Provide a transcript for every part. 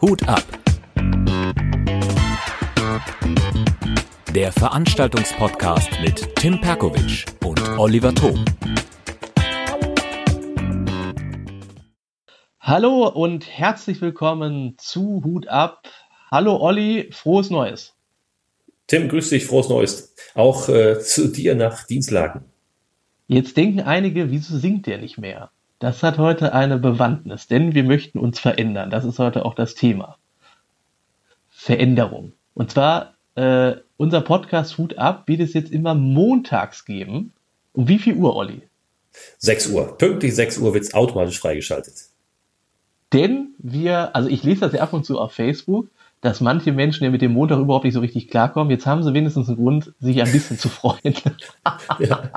Hut ab. Der Veranstaltungspodcast mit Tim Perkovic und Oliver Thom. Hallo und herzlich willkommen zu Hut ab. Hallo Olli, frohes Neues. Tim, grüß dich, frohes Neues. Auch äh, zu dir nach Dienstlagen. Jetzt denken einige, wieso singt der nicht mehr? Das hat heute eine Bewandtnis, denn wir möchten uns verändern. Das ist heute auch das Thema. Veränderung. Und zwar, äh, unser Podcast Hut ab wird es jetzt immer montags geben. Um wie viel Uhr, Olli? 6 Uhr. Pünktlich 6 Uhr wird es automatisch freigeschaltet. Denn wir, also ich lese das ja ab und zu auf Facebook, dass manche Menschen ja mit dem Montag überhaupt nicht so richtig klarkommen. Jetzt haben sie wenigstens einen Grund, sich ein bisschen zu freuen. ja,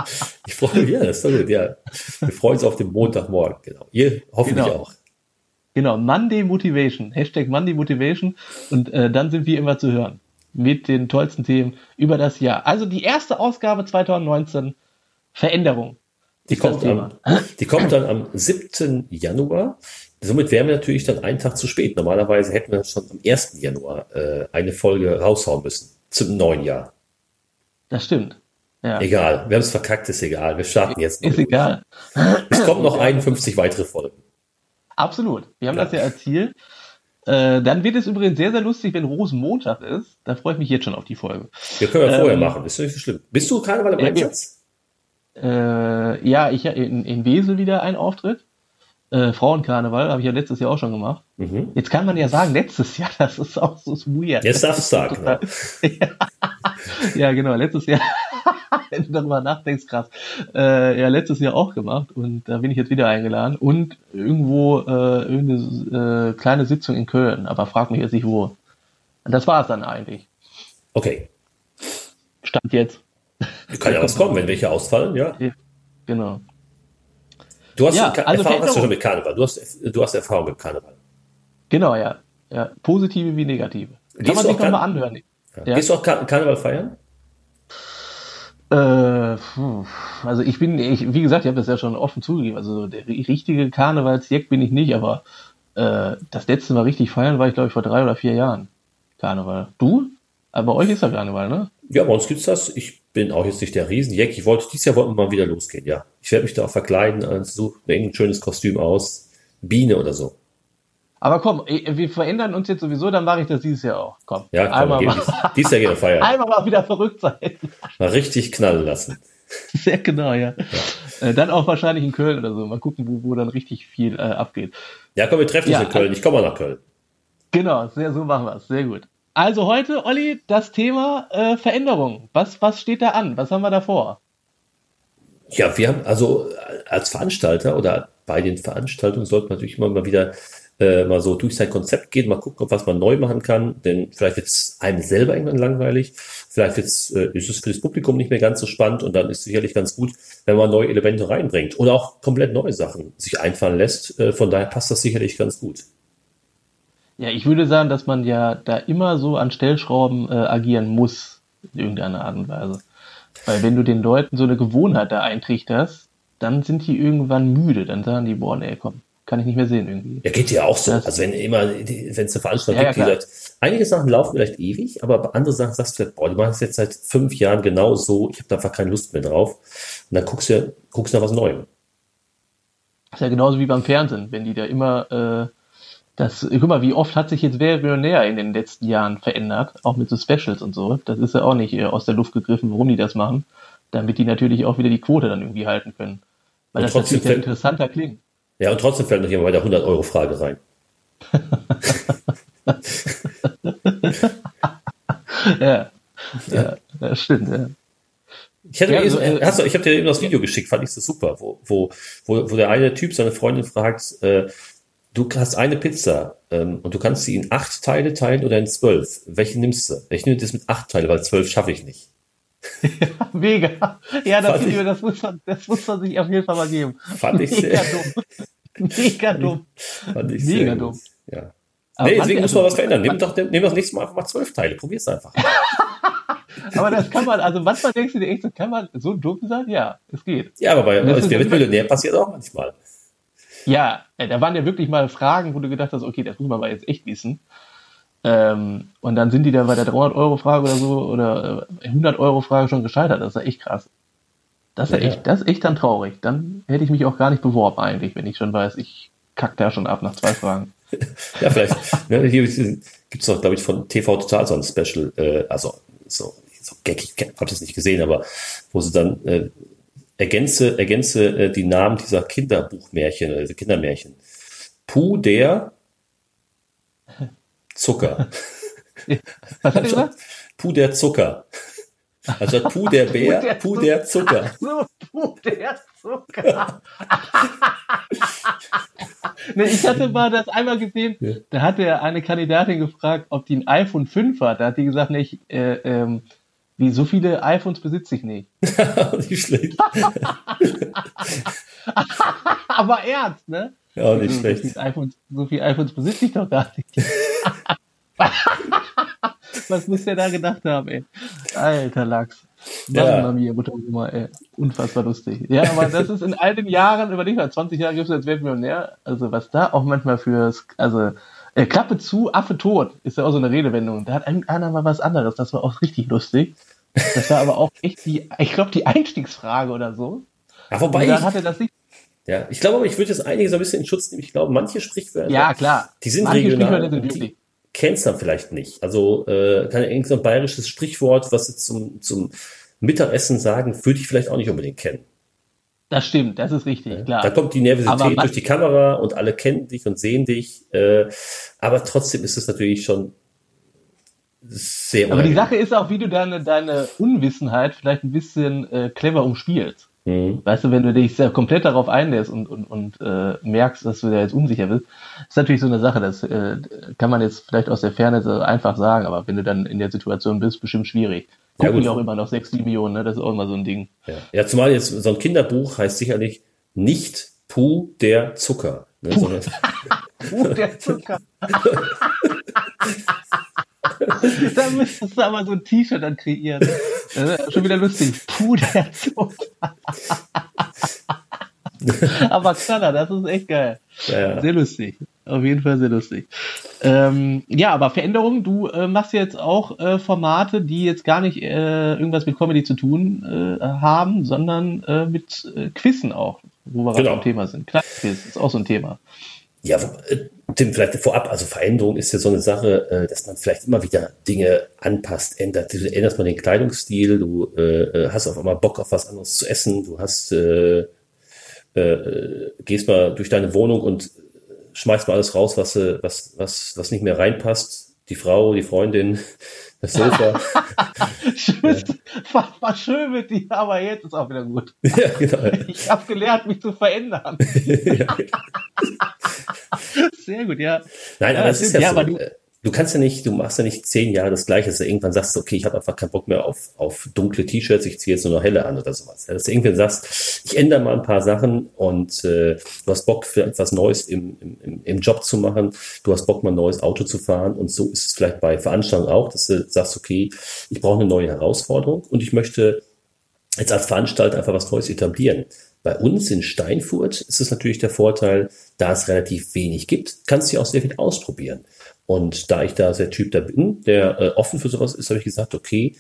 ich freue mich, ja, das ist doch gut, ja. Wir freuen uns auf den Montagmorgen, genau. Ihr hoffentlich Genau. auch. Genau, Monday Motivation, Hashtag Monday Motivation und äh, dann sind wir immer zu hören mit den tollsten Themen über das Jahr. Also die erste Ausgabe 2019, Veränderung. Die kommt, am, die kommt dann am 7. Januar. Somit wären wir natürlich dann einen Tag zu spät. Normalerweise hätten wir schon am 1. Januar äh, eine Folge raushauen müssen. Zum neuen Jahr. Das stimmt. Ja, Egal. Wir haben es verkackt, ist egal. Wir starten jetzt. ist egal. Es kommen noch 51 weitere Folgen. Absolut. Wir haben Ja. das ja erzielt. Äh, dann wird es übrigens sehr, sehr lustig, wenn Rosenmontag ist. Da freue ich mich jetzt schon auf die Folge. Wir können ja vorher Ähm, machen. Ist nicht so schlimm. Bist du Karneval im Einsatz? Äh, ja, ich in, in Wesel wieder ein Auftritt. Äh, Frauenkarneval habe ich ja letztes Jahr auch schon gemacht. Mhm. Jetzt kann man ja sagen, letztes Jahr, das ist auch so weird. Jetzt darfst du sagen. Genau. ja, genau, letztes Jahr, wenn du darüber nachdenkst, krass. Äh, ja, letztes Jahr auch gemacht und da bin ich jetzt wieder eingeladen und irgendwo äh, irgendeine äh, kleine Sitzung in Köln, aber frag mich jetzt nicht wo. Und das war es dann eigentlich. Okay. Stand jetzt. Kann ja was kommen, wenn welche ausfallen, ja. Genau. Du hast Ja, also Erfahrung hast du schon mit Karneval. Du hast, du hast Erfahrung mit Karneval. Genau, ja. ja. Positive wie negative. Kann Gehst man sich nochmal anhören. Ja. Ja. Gehst du auch Kar Karneval feiern? Äh, also ich bin, ich, wie gesagt, ich habe das ja schon offen zugegeben. Also der ri- richtige Karnevalsjack bin ich nicht, aber äh, das letzte Mal richtig feiern war ich, glaube ich, vor drei oder vier Jahren. Karneval. Du? Aber bei euch ist ja Karneval, ne? Ja, bei uns gibt's das. Ich bin auch jetzt nicht der Riesenjack. Ich wollte, dieses Jahr wollten wir mal wieder losgehen, ja. Ich werde mich da auch verkleiden, äh, suche mir irgendein schönes Kostüm aus. Biene oder so. Aber komm, wir verändern uns jetzt sowieso, dann mache ich das dieses Jahr auch. Komm, Ja, komm, einmal, mal, dies, dieses Jahr gehen wir feiern. einmal mal wieder verrückt sein. Mal richtig knallen lassen. Sehr genau, ja. Äh, dann auch wahrscheinlich in Köln oder so. Mal gucken, wo, wo dann richtig viel äh, abgeht. Ja, komm, wir treffen uns Ja, in Köln. Ich komme mal nach Köln. Genau, sehr, so machen wir es. Sehr gut. Also heute, Olli, das Thema äh, Veränderung. Was, was steht da an? Was haben wir da vor? Ja, wir haben also äh, als Veranstalter oder bei den Veranstaltungen sollte man natürlich immer mal wieder äh, mal so durch sein Konzept gehen, mal gucken, was man neu machen kann. Denn vielleicht wird es einem selber irgendwann langweilig, vielleicht wird's, äh, ist es für das Publikum nicht mehr ganz so spannend und dann ist es sicherlich ganz gut, wenn man neue Elemente reinbringt oder auch komplett neue Sachen sich einfallen lässt. Äh, von daher passt das sicherlich ganz gut. Ja, ich würde sagen, dass man ja da immer so an Stellschrauben äh, agieren muss, in irgendeiner Art und Weise. Weil wenn du den Leuten so eine Gewohnheit da eintrichterst, dann sind die irgendwann müde. Dann sagen die, boah, nee, komm, kann ich nicht mehr sehen irgendwie. Ja, geht ja auch so. Das- also wenn immer, die- wenn es eine Veranstaltung Ja, ja, gibt, die klar. sagt, einige Sachen laufen vielleicht ewig, aber andere Sachen sagst du, boah, die machen es jetzt seit fünf Jahren genau so, ich habe da einfach keine Lust mehr drauf. Und dann guckst du, guckst du nach was Neuem. ist ja genauso wie beim Fernsehen, wenn die da immer äh, das, guck mal, wie oft hat sich jetzt Wer Millionär in den letzten Jahren verändert, auch mit so Specials und so. Das ist ja auch nicht äh, aus der Luft gegriffen, warum die das machen, damit die natürlich auch wieder die Quote dann irgendwie halten können. Weil Und das trotzdem natürlich fällt- interessanter klingt. Ja, und trotzdem fällt noch jemand bei der 100-Euro-Frage rein. Ja, ja, das stimmt, ja. Ich, hatte Ja, also, eben, äh, hast du, ich habe dir eben das Video geschickt, fand ich so super, wo, wo, wo, wo der eine Typ seine Freundin fragt, äh, du hast eine Pizza ähm, und du kannst sie in acht Teile teilen oder in zwölf. Welche nimmst du? Ich nehme das mit acht Teile, weil zwölf schaffe ich nicht. Mega. Ja, das, ich- das, muss man, das muss man sich auf jeden Fall mal geben. Fand ich Mega sehr, dumm. Mega dumm. fand ich Mega sehr dumm. gut. Ja. Aber nee, deswegen muss also- man was verändern. Nimm doch, nimm das nächste Mal einfach mal zwölf Teile. Probier's einfach. Aber das kann man, also manchmal denkst du dir echt, so kann man so dumm sein? Ja, es geht. Ja, aber bei Das Wer wird Millionär passiert auch manchmal. Ja, äh, da waren ja wirklich mal Fragen, wo du gedacht hast, okay, das muss man aber jetzt echt wissen. Ähm, und dann sind die da bei der 300-Euro-Frage oder so oder 100-Euro-Frage schon gescheitert. Das ist ja echt krass. Das ist ja, echt, das ist echt dann traurig. Dann hätte ich mich auch gar nicht beworben eigentlich, wenn ich schon weiß, ich kack da schon ab nach zwei Fragen. ja, vielleicht. ne, hier gibt es doch, glaube ich, von TV Total so ein Special, äh, also so, so geckig, ich habe das nicht gesehen, aber wo sie dann äh, ergänze, ergänze äh, die Namen dieser Kinderbuchmärchen, also Kindermärchen. Puh, der Zucker. Er gesagt? Puh, der Zucker. Also Puh, der Bär, Puh, der Zucker. Ach so, Puh, der Zucker. nee, ich hatte mal das einmal gesehen, ja. da hat er eine Kandidatin gefragt, ob die ein iPhone 5 hat. Da hat die gesagt, nicht, äh, ähm, wie so viele iPhones besitze ich nicht. nicht schlecht. Aber ernst, ne? Ja, nicht so, schlecht. So viele, iPhones, so viele iPhones besitze ich doch gar nicht. Was muss der da gedacht haben, ey? Alter Lachs. Ja. Mia, Mutter Oma, ey. Unfassbar lustig. Ja, aber das ist in all den Jahren, überleg mal, 20 Jahre gibt es als Weltmillionär. Also was da auch manchmal für, also äh, Klappe zu, Affe tot, ist ja auch so eine Redewendung. Da hat einer mal was anderes, das war auch richtig lustig. Das war aber auch echt die, ich glaube, die Einstiegsfrage oder so. Ja, wobei. Dann hat er das nicht. Ja, ich glaube aber, ich würde jetzt einige so ein bisschen in Schutz nehmen. Ich glaube, manche Sprichwörter. Ja, klar. Die sind manche regional. Sind die kennst dann vielleicht nicht. Also, äh, kann irgendein so bayerisches Sprichwort, was jetzt zum, zum Mittagessen sagen, würde ich vielleicht auch nicht unbedingt kennen. Das stimmt, das ist richtig, ja. klar. Da kommt die Nervosität durch die Kamera und alle kennen dich und sehen dich. Äh, aber trotzdem ist es natürlich schon sehr Aber die Sache ist auch, wie du deine, deine Unwissenheit vielleicht ein bisschen äh, clever umspielst. Mhm. Weißt du, wenn du dich sehr komplett darauf einlässt und, und, und äh, merkst, dass du da jetzt unsicher bist, ist natürlich so eine Sache, das äh, kann man jetzt vielleicht aus der Ferne so einfach sagen, aber wenn du dann in der Situation bist, bestimmt schwierig. Gucken ja, auch immer noch 6, 7 Millionen, ne? das ist auch immer so ein Ding. Ja. ja, zumal jetzt so ein Kinderbuch heißt sicherlich nicht Puh der Zucker. Ne? Puh. Puh der Zucker. da müsstest du aber so ein T-Shirt dann kreieren. schon wieder lustig. Puderzug. aber Knaller, das ist echt geil. Ja. Sehr lustig. Auf jeden Fall sehr lustig. Ähm, ja, aber Veränderungen, du äh, machst jetzt auch äh, Formate, die jetzt gar nicht äh, irgendwas mit Comedy zu tun äh, haben, sondern äh, mit äh, Quizzen auch, wo wir genau. gerade am Thema sind. Klar, Quiz ist auch so ein Thema. Ja, Tim, vielleicht vorab, also Veränderung ist ja so eine Sache, dass man vielleicht immer wieder Dinge anpasst, ändert. Du änderst mal den Kleidungsstil, du hast auf einmal Bock auf was anderes zu essen, du hast, gehst mal durch deine Wohnung und schmeißt mal alles raus, was, was, was, was nicht mehr reinpasst. Die Frau, die Freundin, das Sofa. War, war, schön mit dir, aber jetzt ist auch wieder gut. Ja, genau. Ich habe gelernt, mich zu verändern. ja. Sehr gut, ja. Nein, aber ja, es ist ja, ja so, aber du, äh, du kannst ja nicht, du machst ja nicht zehn Jahre das Gleiche, dass du irgendwann sagst, okay, ich habe einfach keinen Bock mehr auf, auf dunkle T-Shirts, ich ziehe jetzt nur noch helle an oder sowas. Dass du irgendwann sagst, ich ändere mal ein paar Sachen und äh, du hast Bock für etwas Neues im, im, im Job zu machen, du hast Bock mal ein neues Auto zu fahren und so ist es vielleicht bei Veranstaltungen auch, dass du sagst, okay, ich brauche eine neue Herausforderung und ich möchte jetzt als Veranstalter einfach was Neues etablieren. Bei uns in Steinfurt ist es natürlich der Vorteil, da es relativ wenig gibt, kannst du auch sehr viel ausprobieren. Und da ich da sehr Typ da bin, der äh, offen für sowas ist, habe ich gesagt, okay,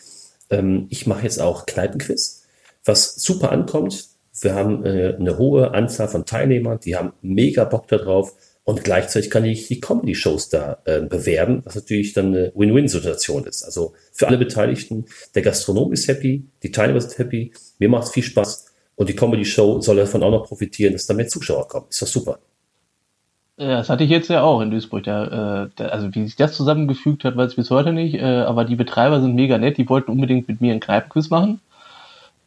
ähm, ich mache jetzt auch Kneipenquiz, was super ankommt. Wir haben äh, eine hohe Anzahl von Teilnehmern, die haben mega Bock darauf und gleichzeitig kann ich die Comedy-Shows da äh, bewerben, was natürlich dann eine Win-Win-Situation ist. Also für alle Beteiligten, der Gastronom ist happy, die Teilnehmer sind happy, mir macht es viel Spaß und die Comedy-Show soll davon auch noch profitieren, dass da mehr Zuschauer kommen. Ist doch super. Ja, das hatte ich jetzt ja auch in Duisburg. Da, äh, da, also wie sich das zusammengefügt hat, weiß ich bis heute nicht. Äh, aber die Betreiber sind mega nett. Die wollten unbedingt mit mir einen Kneipenquiz machen.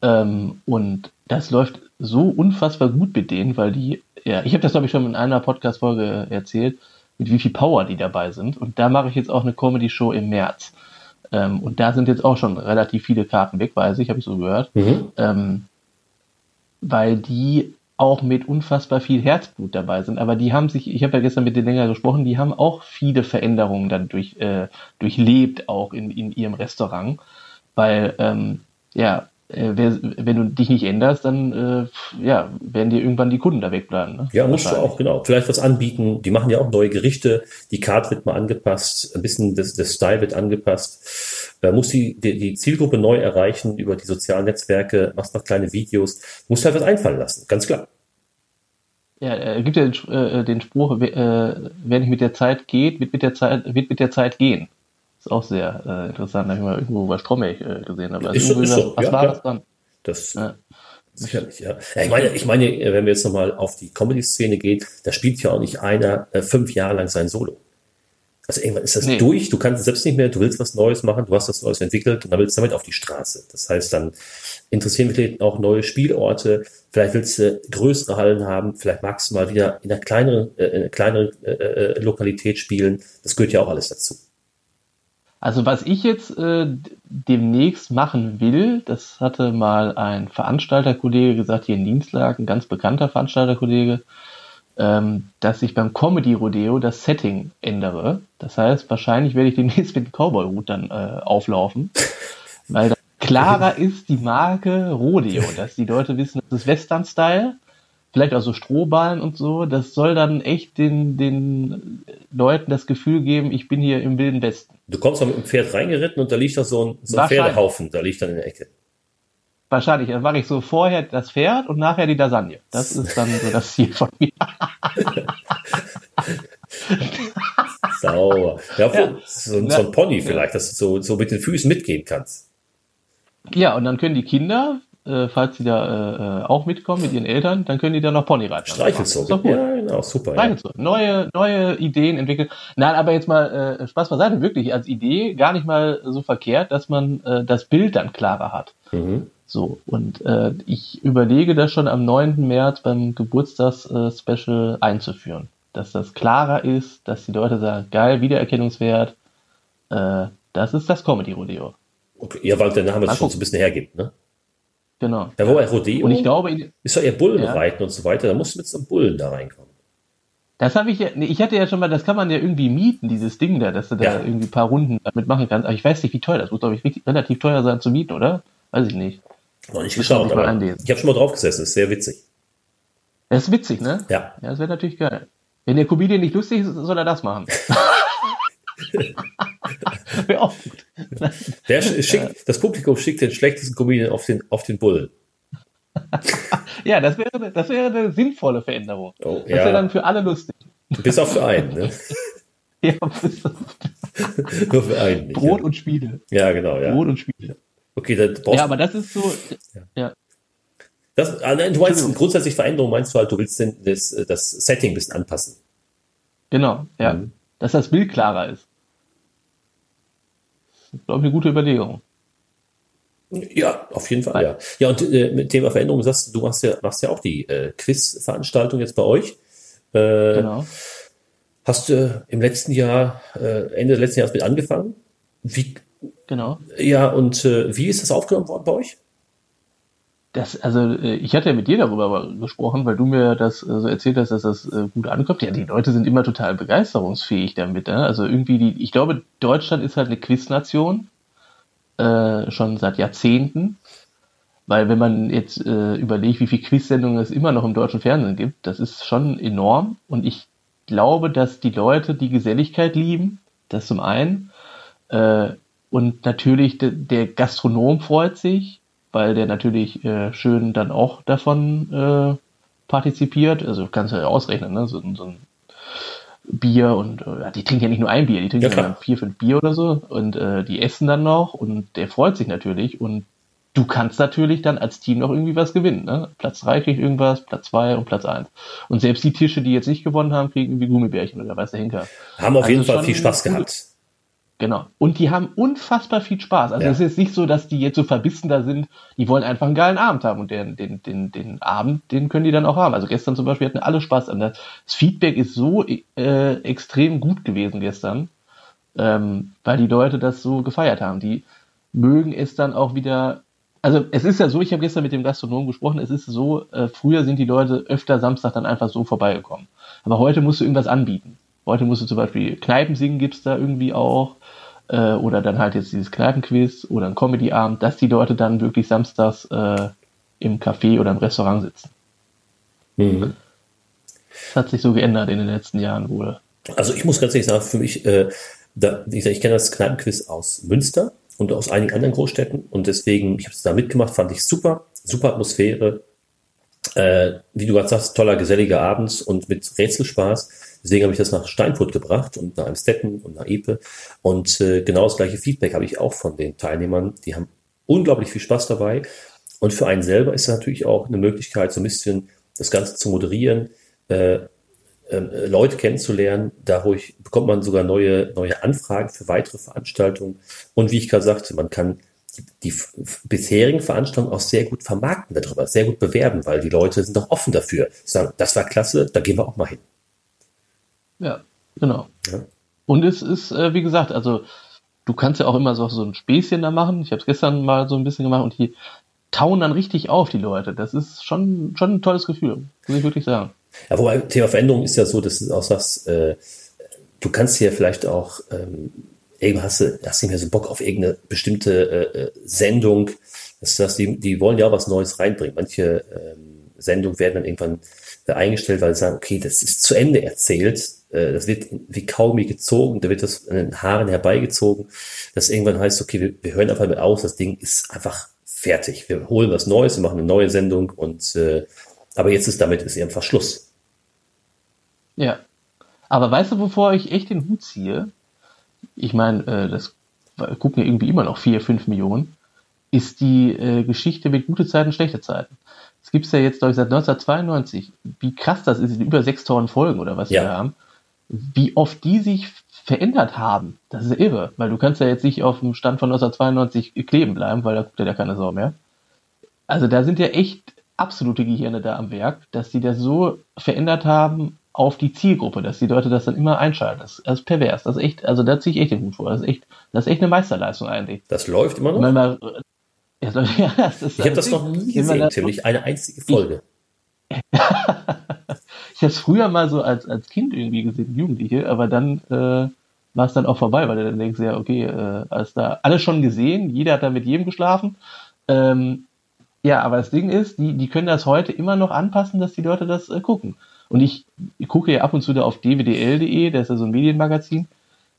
Ähm, und das läuft so unfassbar gut mit denen, weil die, ja, ich habe das glaube ich schon in einer Podcast-Folge erzählt, mit wie viel Power die dabei sind. Und da mache ich jetzt auch eine Comedy-Show im März. Ähm, und da sind jetzt auch schon relativ viele Karten weg, weiß ich, habe ich so gehört. Mhm. Ähm, weil die auch mit unfassbar viel Herzblut dabei sind. Aber die haben sich, ich habe ja gestern mit denen länger gesprochen, die haben auch viele Veränderungen dann durch, äh, durchlebt, auch in, in ihrem Restaurant. Weil, ähm, ja, äh, wer, wenn du dich nicht änderst, dann äh, ja, werden dir irgendwann die Kunden da wegbleiben. Ne? Ja, musst du auch, genau. Vielleicht was anbieten. Die machen ja auch neue Gerichte. Die Card wird mal angepasst. Ein bisschen das, das Style wird angepasst. Äh, muss die, die, die Zielgruppe neu erreichen über die sozialen Netzwerke. Machst noch kleine Videos. Musst halt was einfallen lassen. Ganz klar. Ja, er gibt ja den, äh, den Spruch, äh, wer nicht mit der Zeit geht, wird mit der Zeit, wird mit der Zeit gehen. Ist auch sehr äh, interessant. Da habe ich mal irgendwo bei Stromberg äh, gesehen. Aber ist ist so. was ja, war ja. das dann? Das ja. sicherlich, ja. ja. Ich meine, ich meine, wenn wir jetzt nochmal auf die Comedy-Szene gehen, da spielt ja auch nicht einer äh, fünf Jahre lang sein Solo. Also irgendwann ist das nee. durch, du kannst es selbst nicht mehr, du willst was Neues machen, du hast was Neues entwickelt und dann willst du damit auf die Straße. Das heißt, dann interessieren wir auch neue Spielorte, vielleicht willst du größere Hallen haben, vielleicht magst du mal wieder in einer kleineren, äh, in einer kleineren äh, äh, Lokalität spielen. Das gehört ja auch alles dazu. Also was ich jetzt äh, demnächst machen will, das hatte mal ein Veranstalterkollege gesagt, hier in Dienstlagen, ein ganz bekannter Veranstalterkollege, ähm, dass ich beim Comedy Rodeo das Setting ändere. Das heißt, wahrscheinlich werde ich demnächst mit dem Cowboy-Hut dann äh, auflaufen, weil klarer ist die Marke Rodeo, dass die Leute wissen, das ist Western-Style, vielleicht auch so Strohballen und so. Das soll dann echt den, den Leuten das Gefühl geben, ich bin hier im Wilden Westen. Du kommst mal mit dem Pferd reingeritten und da liegt doch so ein, so ein Pferdehaufen, da liegt dann in der Ecke. Wahrscheinlich. Dann mache ich so vorher das Pferd und nachher die Lasagne. Das ist dann so das Ziel von mir. Sauber. Ja, ja. So, so, ein Pony vielleicht, dass du so, so mit den Füßen mitgehen kannst. Ja, und dann können die Kinder, äh, falls sie da äh, auch mitkommen mit ihren Eltern, dann können die da noch Pony reiten. Streichelzug. Ja, genau, super. Streichelzug. Ja. Neue, neue Ideen entwickeln. Nein, aber jetzt mal äh, Spaß beiseite, wirklich als Idee gar nicht mal so verkehrt, dass man äh, das Bild dann klarer hat. Mhm. So, und äh, ich überlege das schon am 9. März beim Geburtstagsspecial äh, einzuführen. Dass das klarer ist, dass die Leute sagen, geil, Wiedererkennungswert, äh, das ist das Comedy-Rodeo. Okay, ja, weil der Name es schon so ein bisschen hergibt, ne? Genau. Ja, wobei Rodeo und ich glaube, ist doch eher Bullenreiten ja. und so weiter, da musst du mit so einem Bullen da reinkommen. Das habe ich ja, ich hatte ja schon mal, das kann man ja irgendwie mieten, dieses Ding da, dass du ja. da irgendwie ein paar Runden damit machen kannst. Aber ich weiß nicht, wie teuer das muss, glaube ich, relativ teuer sein zu mieten, oder? Weiß ich nicht. Noch nicht geschaut, aber ich habe schon mal drauf gesessen, ist sehr witzig. Das ist witzig, ne? Ja. Ja, das wäre natürlich geil. Wenn der Comedian nicht lustig ist, soll er das machen. wäre auch gut. Der schickt, das Publikum schickt den schlechtesten Comedian auf den, auf den Bullen. ja, das wäre, das wäre eine sinnvolle Veränderung. Oh, das wäre dann für alle lustig. Bis auf für einen, ne? ja, bis auf Nur für einen. Nicht, Brot ja. und Spiele. Ja, genau, ja. Brot und Spiele. Okay, dann brauchst Ja, aber das ist so. Ja. ja. Das, ah, du meinst grundsätzlich Veränderung, meinst du halt, du willst das, das Setting ein bisschen anpassen. Genau, ja. Mhm. Dass das Bild klarer ist. Glaube ich, eine gute Überlegung. Ja, auf jeden Fall, ja. Ja, und äh, mit Thema Veränderung sagst du, machst ja, machst ja auch die äh, Quiz-Veranstaltung jetzt bei euch. Äh, genau. Hast du im letzten Jahr, äh, Ende des letzten Jahres mit angefangen? Wie, Genau. Ja, und äh, wie ist das aufgenommen worden bei euch? Das, also äh, ich hatte ja mit dir darüber gesprochen, weil du mir das äh, so erzählt hast, dass das äh, gut ankommt. Ja, die Leute sind immer total begeisterungsfähig damit. Ne? Also irgendwie, die, ich glaube, Deutschland ist halt eine Quiznation, äh, schon seit Jahrzehnten. Weil wenn man jetzt äh, überlegt, wie viele Quiz-Sendungen es immer noch im deutschen Fernsehen gibt, das ist schon enorm. Und ich glaube, dass die Leute die Geselligkeit lieben, das zum einen. Äh, und natürlich de, der Gastronom freut sich, weil der natürlich äh, schön dann auch davon äh, partizipiert. Also kannst du ja ausrechnen, ne? so, so ein Bier und äh, die trinken ja nicht nur ein Bier, die trinken ja, dann vier, fünf Bier oder so und äh, die essen dann noch und der freut sich natürlich und du kannst natürlich dann als Team noch irgendwie was gewinnen. Ne? Platz drei kriegt irgendwas, Platz zwei und Platz eins. Und selbst die Tische, die jetzt nicht gewonnen haben, kriegen irgendwie Gummibärchen oder weiß der Hinker. Haben auf also jeden Fall viel Spaß gehabt. Genau. Und die haben unfassbar viel Spaß. Also ja. es ist nicht so, dass die jetzt so verbissen da sind, die wollen einfach einen geilen Abend haben und den, den, den, den Abend, den können die dann auch haben. Also gestern zum Beispiel hatten alle Spaß an das. Feedback ist so äh, extrem gut gewesen gestern, ähm, weil die Leute das so gefeiert haben. Die mögen es dann auch wieder. Also es ist ja so, ich habe gestern mit dem Gastronom gesprochen, es ist so, äh, früher sind die Leute öfter Samstag dann einfach so vorbeigekommen. Aber heute musst du irgendwas anbieten. Heute musst du zum Beispiel Kneipen singen, gibt's da irgendwie auch. Äh, oder dann halt jetzt dieses Kneipenquiz oder ein Comedy-Abend, dass die Leute dann wirklich samstags äh, im Café oder im Restaurant sitzen. Mhm. Das hat sich so geändert in den letzten Jahren wohl. Also ich muss ganz ehrlich sagen, für mich, äh, da, gesagt, ich kenne das Kneipenquiz aus Münster und aus einigen anderen Großstädten und deswegen, ich habe es da mitgemacht, fand ich super, super Atmosphäre. Äh, wie du gerade sagst, toller, geselliger Abend und mit Rätselspaß. Deswegen habe ich das nach Steinfurt gebracht und nach Amstetten und nach Epe. Und äh, genau das gleiche Feedback habe ich auch von den Teilnehmern. Die haben unglaublich viel Spaß dabei. Und für einen selber ist es natürlich auch eine Möglichkeit, so ein bisschen das Ganze zu moderieren, äh, ähm, äh, Leute kennenzulernen. Dadurch bekommt man sogar neue, neue Anfragen für weitere Veranstaltungen. Und wie ich gerade sagte, man kann die, die bisherigen Veranstaltungen auch sehr gut vermarkten darüber, sehr gut bewerben, weil die Leute sind auch offen dafür. Sagen, das war klasse, da gehen wir auch mal hin. Ja, genau. Ja. Und es ist, äh, wie gesagt, also du kannst ja auch immer so, so ein Späßchen da machen. Ich habe es gestern mal so ein bisschen gemacht und die tauen dann richtig auf, die Leute. Das ist schon, schon ein tolles Gefühl, muss ich wirklich sagen. Ja, wobei Thema Veränderung ist ja so, dass du auch sagst, äh, du kannst hier vielleicht auch, ähm, irgendwann hast du, hast nicht mehr so Bock auf irgendeine bestimmte äh, äh Sendung. Das heißt, die, die wollen ja auch was Neues reinbringen. Manche ähm, Sendungen werden dann irgendwann eingestellt, weil sie sagen, okay, das ist zu Ende erzählt. Äh, das wird wie Kaugummi gezogen, da wird das an den Haaren herbeigezogen. Dass irgendwann heißt, okay, wir, wir hören einfach mit aus, das Ding ist einfach fertig. Wir holen was Neues, wir machen eine neue Sendung und äh, aber jetzt ist damit ist einfach Schluss. Ja. Aber weißt du, wovor ich echt den Hut ziehe? Ich meine, äh, das gucken ja irgendwie immer noch vier, fünf Millionen, ist die äh, Geschichte mit gute Zeiten, schlechte Zeiten. Es gibt es ja jetzt, glaube ich, seit 1992. Wie krass das ist, in über 6000 Folgen oder was ja. wir haben. Wie oft die sich verändert haben. Das ist irre, weil du kannst ja jetzt nicht auf dem Stand von 1992 kleben bleiben, weil da guckt ja keine Sau mehr. Also da sind ja echt absolute Gehirne da am Werk, dass sie das so verändert haben auf die Zielgruppe, dass die Leute das dann immer einschalten. Das, das ist pervers. Das ist echt, also da ziehe ich echt den Hut vor. Das ist echt, das ist echt eine Meisterleistung eigentlich. Das läuft immer noch? Man mal, ja, das ist, ich habe das noch nie gesehen, Tim, nicht eine einzige Folge. ich habe es früher mal so als, als Kind irgendwie gesehen, Jugendliche, aber dann äh, war es dann auch vorbei, weil du dann denkst, ja, okay, äh, alles da, alles schon gesehen, jeder hat da mit jedem geschlafen. Ähm, ja, aber das Ding ist, die, die können das heute immer noch anpassen, dass die Leute das äh, gucken. Und ich, ich gucke ja ab und zu da auf dwdl.de, das ist ja so ein Medienmagazin.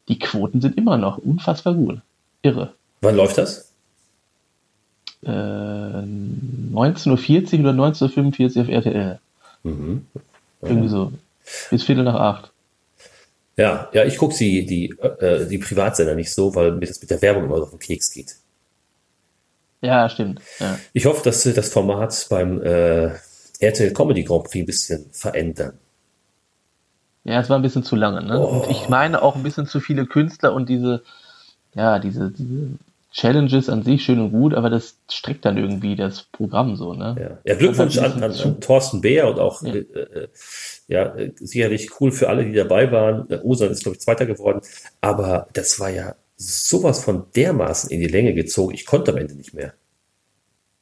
Die Quoten sind immer noch unfassbar gut. Irre. Wann läuft das? Äh, 19.40 Uhr oder 19.45 Uhr auf RTL. Mhm. Irgendwie so. Bis Viertel nach acht. Ja, ja, ich gucke die, die, äh, die Privatsender nicht so, weil mir das mit der Werbung immer auf den Keks geht. Ja, stimmt. Ja. Ich hoffe, dass sie das Format beim äh, RTL Comedy Grand Prix ein bisschen verändern. Ja, es war ein bisschen zu lange, ne? Oh. Und ich meine auch ein bisschen zu viele Künstler und diese, ja, diese, diese Challenges an sich schön und gut, aber das streckt dann irgendwie das Programm so, ne? Ja, ja Glückwunsch an, an, an, Thorsten Beer und auch, ja. Äh, äh, ja, sicherlich cool für alle, die dabei waren. Osan ist, glaube ich, Zweiter geworden, aber das war ja sowas von dermaßen in die Länge gezogen, ich konnte am Ende nicht mehr.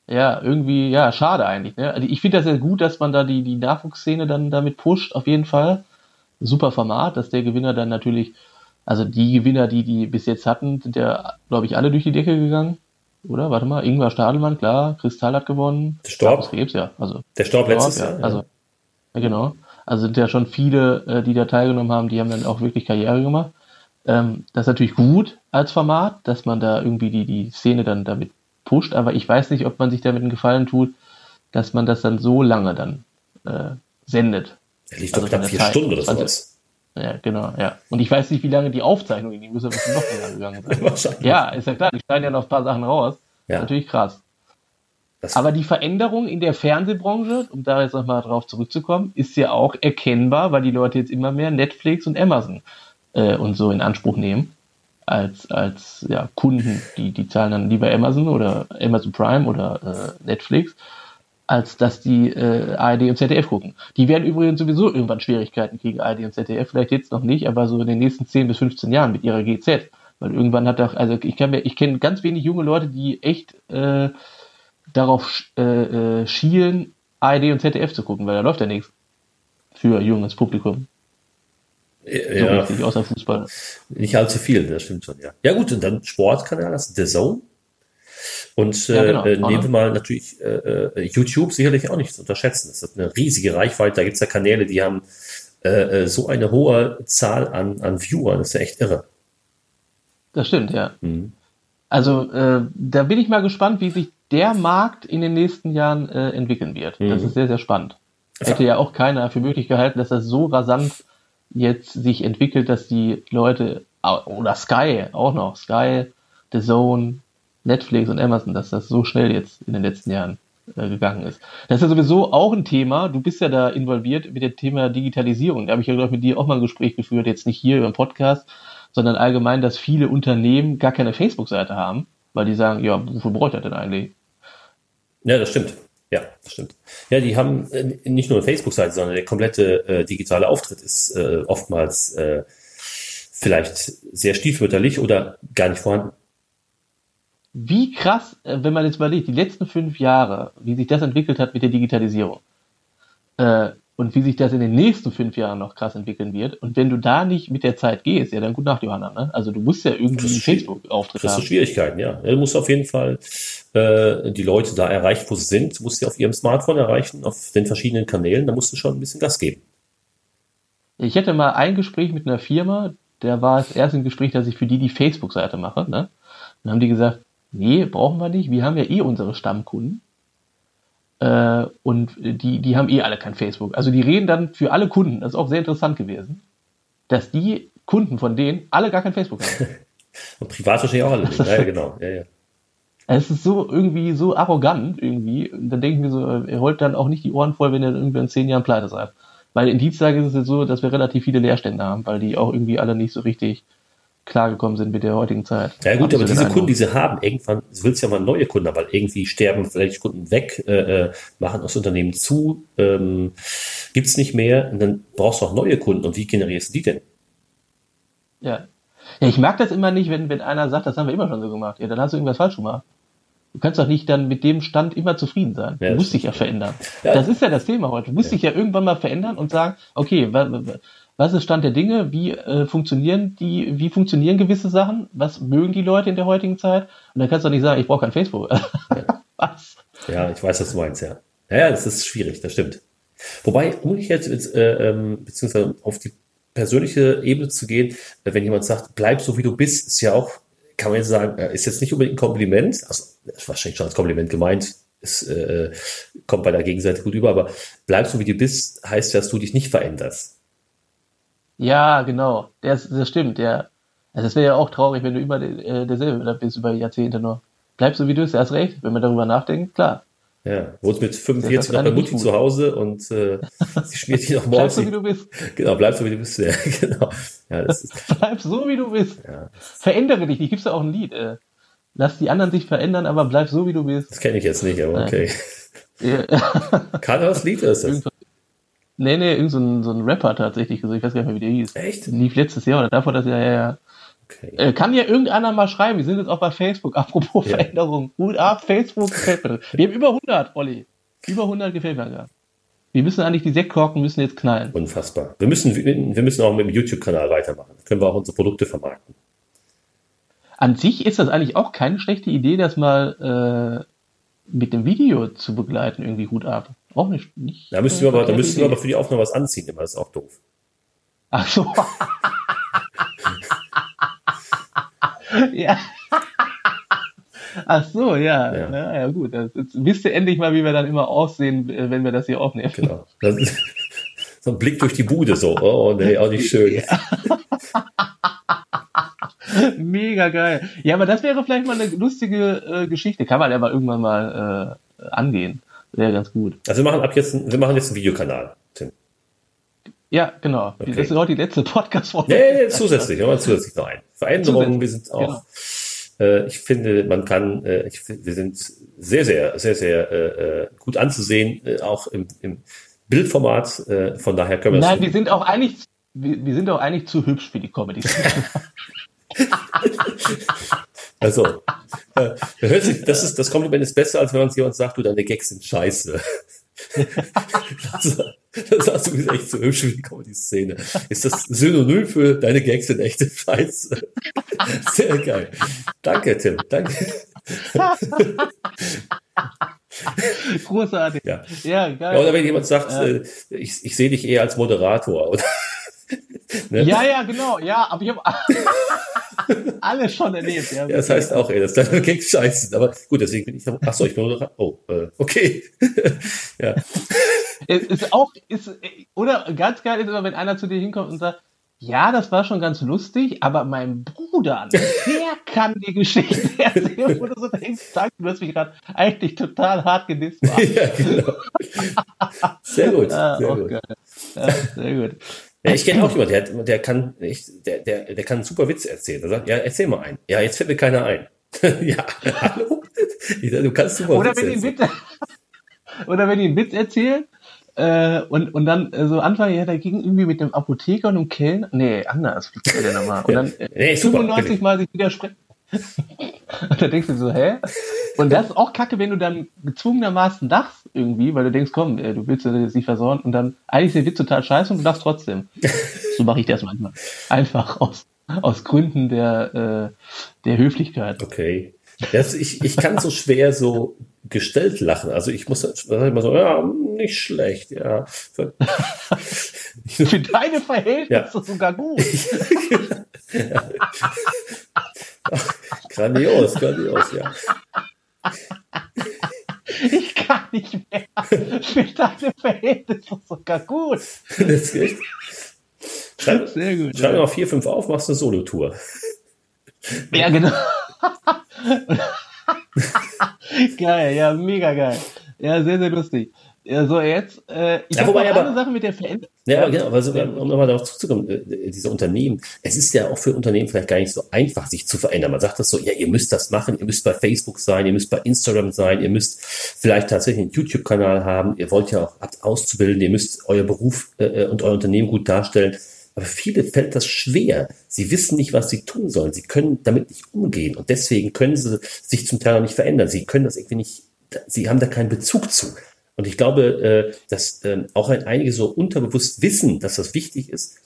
Ja, irgendwie, ja, schade eigentlich. Ne? Also ich finde das ja gut, dass man da die, die Nachwuchsszene dann damit pusht, auf jeden Fall. Super Format, dass der Gewinner dann natürlich, also die Gewinner, die die bis jetzt hatten, sind ja, glaube ich, alle durch die Decke gegangen. Oder? Warte mal, Ingvar Stadelmann, klar, Kristall hat gewonnen. Der Storb. Krebs, ja. Also, der Storb letztes Jahr. Ja. Also, ja, genau. Also sind ja schon viele, äh, die da teilgenommen haben, die haben dann auch wirklich Karriere gemacht. Ähm, das ist natürlich gut als Format, dass man da irgendwie die, die Szene dann damit pusht, aber ich weiß nicht, ob man sich damit einen Gefallen tut, dass man das dann so lange dann äh, sendet. Er liegt also doch knapp vier Zeit. Stunden oder sowas. Ja, genau, ja. Und ich weiß nicht, wie lange die Aufzeichnung, die müssen ein bisschen noch länger gegangen sein. Wahrscheinlich. Ja, ist ja klar, die schneiden ja noch ein paar Sachen raus. Ja. Natürlich krass. Das Aber die Veränderung in der Fernsehbranche, um da jetzt nochmal drauf zurückzukommen, ist ja auch erkennbar, weil die Leute jetzt immer mehr Netflix und Amazon äh, und so in Anspruch nehmen als, als ja, Kunden, die, die zahlen dann lieber Amazon oder Amazon Prime oder äh, Netflix, als dass die äh, ARD und ZDF gucken. Die werden übrigens sowieso irgendwann Schwierigkeiten kriegen, ARD und ZDF, vielleicht jetzt noch nicht, aber so in den nächsten 10 bis 15 Jahren mit ihrer GZ. Weil irgendwann hat auch, also ich kann mir, ich kenne ganz wenig junge Leute, die echt äh, darauf äh, äh, schielen, ARD und ZDF zu gucken, weil da läuft ja nichts für junges Publikum. Ja, So richtig, außer Fußball. nicht allzu viel, das stimmt schon, ja. Ja gut, und dann Sportkanal, das ist The Zone. Und äh, Ja, genau, äh, auch nehmen noch. wir mal natürlich äh, äh, YouTube sicherlich auch nicht zu unterschätzen. Das hat eine riesige Reichweite. Da gibt es ja Kanäle, die haben äh, äh, so eine hohe Zahl an, an Viewern. Das ist ja echt irre. Das stimmt, ja. Mhm. Also äh, da bin ich mal gespannt, wie sich der Markt in den nächsten Jahren äh, entwickeln wird. Das Mhm. ist sehr, sehr spannend. Hätte ja auch keiner für möglich gehalten, dass das so rasant jetzt sich entwickelt, dass die Leute, oder Sky auch noch, Sky, The Zone, Netflix und Amazon, dass das so schnell jetzt in den letzten Jahren äh, gegangen ist. Das ist ja sowieso auch ein Thema, du bist ja da involviert mit dem Thema Digitalisierung. Da habe ich ja, glaube ich, mit dir auch mal ein Gespräch geführt, jetzt nicht hier über den Podcast, sondern allgemein, dass viele Unternehmen gar keine Facebook-Seite haben, weil die sagen, ja, wofür ich das denn eigentlich? Ja, das stimmt. Ja, das stimmt. Ja, die haben äh, nicht nur eine Facebook-Seite, sondern der komplette äh, digitale Auftritt ist äh, oftmals äh, vielleicht sehr stiefmütterlich oder gar nicht vorhanden. Wie krass, äh, wenn man jetzt überlegt, die letzten fünf Jahre, wie sich das entwickelt hat mit der Digitalisierung äh, und wie sich das in den nächsten fünf Jahren noch krass entwickeln wird. Und wenn du da nicht mit der Zeit gehst, ja, dann gut nach, Johanna. Ne? Also du musst ja irgendwie einen ist schwierig. Facebook-Auftritt Das haben. sind Schwierigkeiten, ja. Du musst auf jeden Fall äh, die Leute da erreichen, wo sie sind. Du musst sie auf ihrem Smartphone erreichen, auf den verschiedenen Kanälen. Da musst du schon ein bisschen Gas geben. Ich hatte mal ein Gespräch mit einer Firma, da war es erst ein Gespräch, dass ich für die die Facebook-Seite mache. Ne? Dann haben die gesagt, nee, brauchen wir nicht, wir haben ja eh unsere Stammkunden. Äh, und die, die haben eh alle kein Facebook. Also die reden dann für alle Kunden, das ist auch sehr interessant gewesen, dass die Kunden von denen alle gar kein Facebook haben. Und privat wahrscheinlich auch alle. Ja, ja, genau. Ja, ja. Es ist so irgendwie so arrogant irgendwie. Und dann denke ich mir so, ihr holt dann auch nicht die Ohren voll, wenn ihr dann irgendwie in zehn Jahren pleite seid. Weil in Dienstag ist es jetzt so, dass wir relativ viele Leerstände haben, weil die auch irgendwie alle nicht so richtig klargekommen sind mit der heutigen Zeit. Ja gut, Hab aber diese den Kunden, die sie haben, irgendwann du willst ja mal neue Kunden weil irgendwie sterben vielleicht Kunden weg, äh, äh, machen das Unternehmen zu, ähm, gibt's nicht mehr und dann brauchst du auch neue Kunden. Und wie generierst du die denn? Ja. ja, ich mag das immer nicht, wenn, wenn einer sagt, das haben wir immer schon so gemacht. Ja, dann hast du irgendwas falsch gemacht. Du kannst doch nicht dann mit dem Stand immer zufrieden sein. Ja, du musst dich ja verändern. Ja. Das ist ja das Thema heute. Du musst dich ja irgendwann mal verändern und sagen, okay, was ist Stand der Dinge? Wie äh, funktionieren die, wie funktionieren gewisse Sachen? Was mögen die Leute in der heutigen Zeit? Und dann kannst du doch nicht sagen, ich brauche kein Facebook. was? Ja, ich weiß, was du meinst, ja. Ja, ja, das ist schwierig, das stimmt. Wobei, um jetzt äh, ähm, beziehungsweise auf die persönliche Ebene zu gehen, äh, wenn jemand sagt, bleib so wie du bist, ist ja auch, kann man jetzt sagen, äh, ist jetzt nicht unbedingt ein Kompliment, also wahrscheinlich schon als Kompliment gemeint, ist, äh, kommt bei der Gegenseite gut über, aber bleib so wie du bist, heißt ja, dass du dich nicht veränderst. Ja, genau. Das, das stimmt, ja. Also das wäre ja auch traurig, wenn du immer äh, derselbe bist über Jahrzehnte noch. Bleib so wie du bist, hast recht. Wenn man darüber nachdenkt, klar. Ja, wohnst mit Das 45 ist noch bei Mutti zu Hause und äh, sie schmiert dich noch Bleib morgens. so wie du bist. genau, bleib so wie du bist. Ja, genau. Ja, das ist, Bleib so wie du bist. ja, Verändere dich. Ich gibt's ja auch ein Lied. Äh, lass die anderen sich verändern, aber bleib so wie du bist. das kenne ich jetzt nicht, aber okay. Ja. Kann das Lied ist das? Nee, nee, irgend so ein, so ein Rapper tatsächlich. Also ich weiß gar nicht mehr, wie der hieß. Echt? Lief letztes Jahr oder davor das Jahr, ja, ja. Okay. Äh, kann ja irgendeiner mal schreiben. Wir sind jetzt auch bei Facebook. Apropos Ja. Veränderung. Gut ab, Facebook gefällt mir. Wir haben über 100, Olli. Über 100 gefällt mir gerade. Wir müssen eigentlich die Sektkorken müssen jetzt knallen. Unfassbar. Wir müssen, wir müssen auch mit dem YouTube-Kanal weitermachen. Können wir auch unsere Produkte vermarkten. An sich ist das eigentlich auch keine schlechte Idee, das mal äh, mit dem Video zu begleiten, irgendwie Hut ab. Auch nicht. nicht Da müssen wir aber, da verkehrte müssen wir aber für die Aufnahme was anziehen, immer. Das ist auch doof. Ach so. ja. Ach so, ja. Ja. Ja, ja, gut. Das, jetzt wisst ihr endlich mal, wie wir dann immer aussehen, äh, wenn wir das hier aufnehmen. Genau. So ein Blick durch die Bude, so. Oh, nee, auch nicht schön. Mega geil. Ja, aber das wäre vielleicht mal eine lustige äh, Geschichte. Kann man ja mal irgendwann mal äh, angehen. Wäre ganz gut. Also wir machen ab jetzt, ein- wir machen jetzt einen Videokanal, Tim. Ja, genau. Okay. Das ist auch die letzte Podcast-Folge. Nee, nee, zusätzlich, aber zusätzlich noch ein. Veränderungen, wir sind auch, Genau. äh, ich finde, man kann, äh, ich, wir sind sehr, sehr, sehr, sehr äh, äh, gut anzusehen, äh, auch im, im Bildformat. Äh, von daher können wir Nein, wir sind auch eigentlich, wir, wir sind auch eigentlich zu hübsch für die Comedy. Also, äh, sich, das, ist, das Kompliment ist besser, als wenn es jemand sagt, du, deine Gags sind scheiße. also, Das hast du echt so hübsch wie die Comedy-Szene. Ist das Synonym für deine Gags sind echte Scheiße? Sehr geil. Danke, Tim. Danke. Großartig. Ja. Ja, geil. ja, oder wenn jemand sagt, Ja. äh, ich, ich sehe dich eher als Moderator. Oder? ne? Ja, ja, genau. Ja, aber ich habe alles schon erlebt. Ja, das heißt auch, ey, dass deine Gags scheiße. Aber gut, deswegen bin ich, ach so, ich bin Moderator. Oh, äh, okay. ja. Es ist auch, ist, oder ganz geil ist immer, wenn einer zu dir hinkommt und sagt, ja, das war schon ganz lustig, aber mein Bruder, der kann die Geschichte erzählen, wo du so denkst, danke, du hast mich gerade eigentlich total hart gedisst. Ja, genau. Sehr gut, Ah, sehr gut. Ja, sehr gut. Ja, ich kenne auch jemanden, der, der kann, echt, der, der, der kann einen super Witz erzählen. Der sagt, ja, erzähl mal einen. Ja, jetzt fällt mir keiner ein. ja, hallo? Ich sag, Du kannst super Oder Witze wenn erzählen. Witz, oder wenn die einen Witz erzählen, äh, und, und dann äh, so anfangen, ja, da ging irgendwie mit einem Apotheker und einem Kellner, nee, anders, wie der nochmal? Und dann äh, Nee, super, 95 bitte. Mal sich widersprechen. Und dann denkst du so, hä? Und das ist auch kacke, wenn du dann gezwungenermaßen lachst irgendwie, weil du denkst, komm, äh, du willst jetzt nicht versauen und dann eigentlich ist der Witz total scheiße und du lachst trotzdem. so mache ich das manchmal. Einfach aus, aus Gründen der, äh, der Höflichkeit. Okay. Das, ich, ich kann so schwer so gestellt lachen. Also ich muss dann mal so, ja, nicht schlecht, ja. Für deine Verhältnisse sogar gut. Grandios, grandios, ja. Ich kann nicht mehr. Für deine Verhältnisse sogar gut. Das ist echt. Schreib, Sehr gut. schreib mal vier, fünf auf, machst eine Solotour. Ja, genau. geil, ja, mega geil. Ja, sehr, sehr lustig. Ja, so jetzt. Äh, ich Ja, habe wobei aber- eine Sache mit der Veränderung. Ja, aber genau, also, um nochmal darauf zuzukommen, äh, diese Unternehmen, es ist ja auch für Unternehmen vielleicht gar nicht so einfach, sich zu verändern. Man sagt das so, ja, ihr müsst das machen, ihr müsst bei Facebook sein, ihr müsst bei Instagram sein, ihr müsst vielleicht tatsächlich einen YouTube-Kanal haben, ihr wollt ja auch habt auszubilden, ihr müsst euer Beruf äh, und euer Unternehmen gut darstellen. Aber viele fällt das schwer. Sie wissen nicht, was sie tun sollen. Sie können damit nicht umgehen. Und deswegen können sie sich zum Teil auch nicht verändern. Sie können das irgendwie nicht, sie haben da keinen Bezug zu. Und ich glaube, äh, dass ähm, auch einige so unterbewusst wissen, dass das wichtig ist,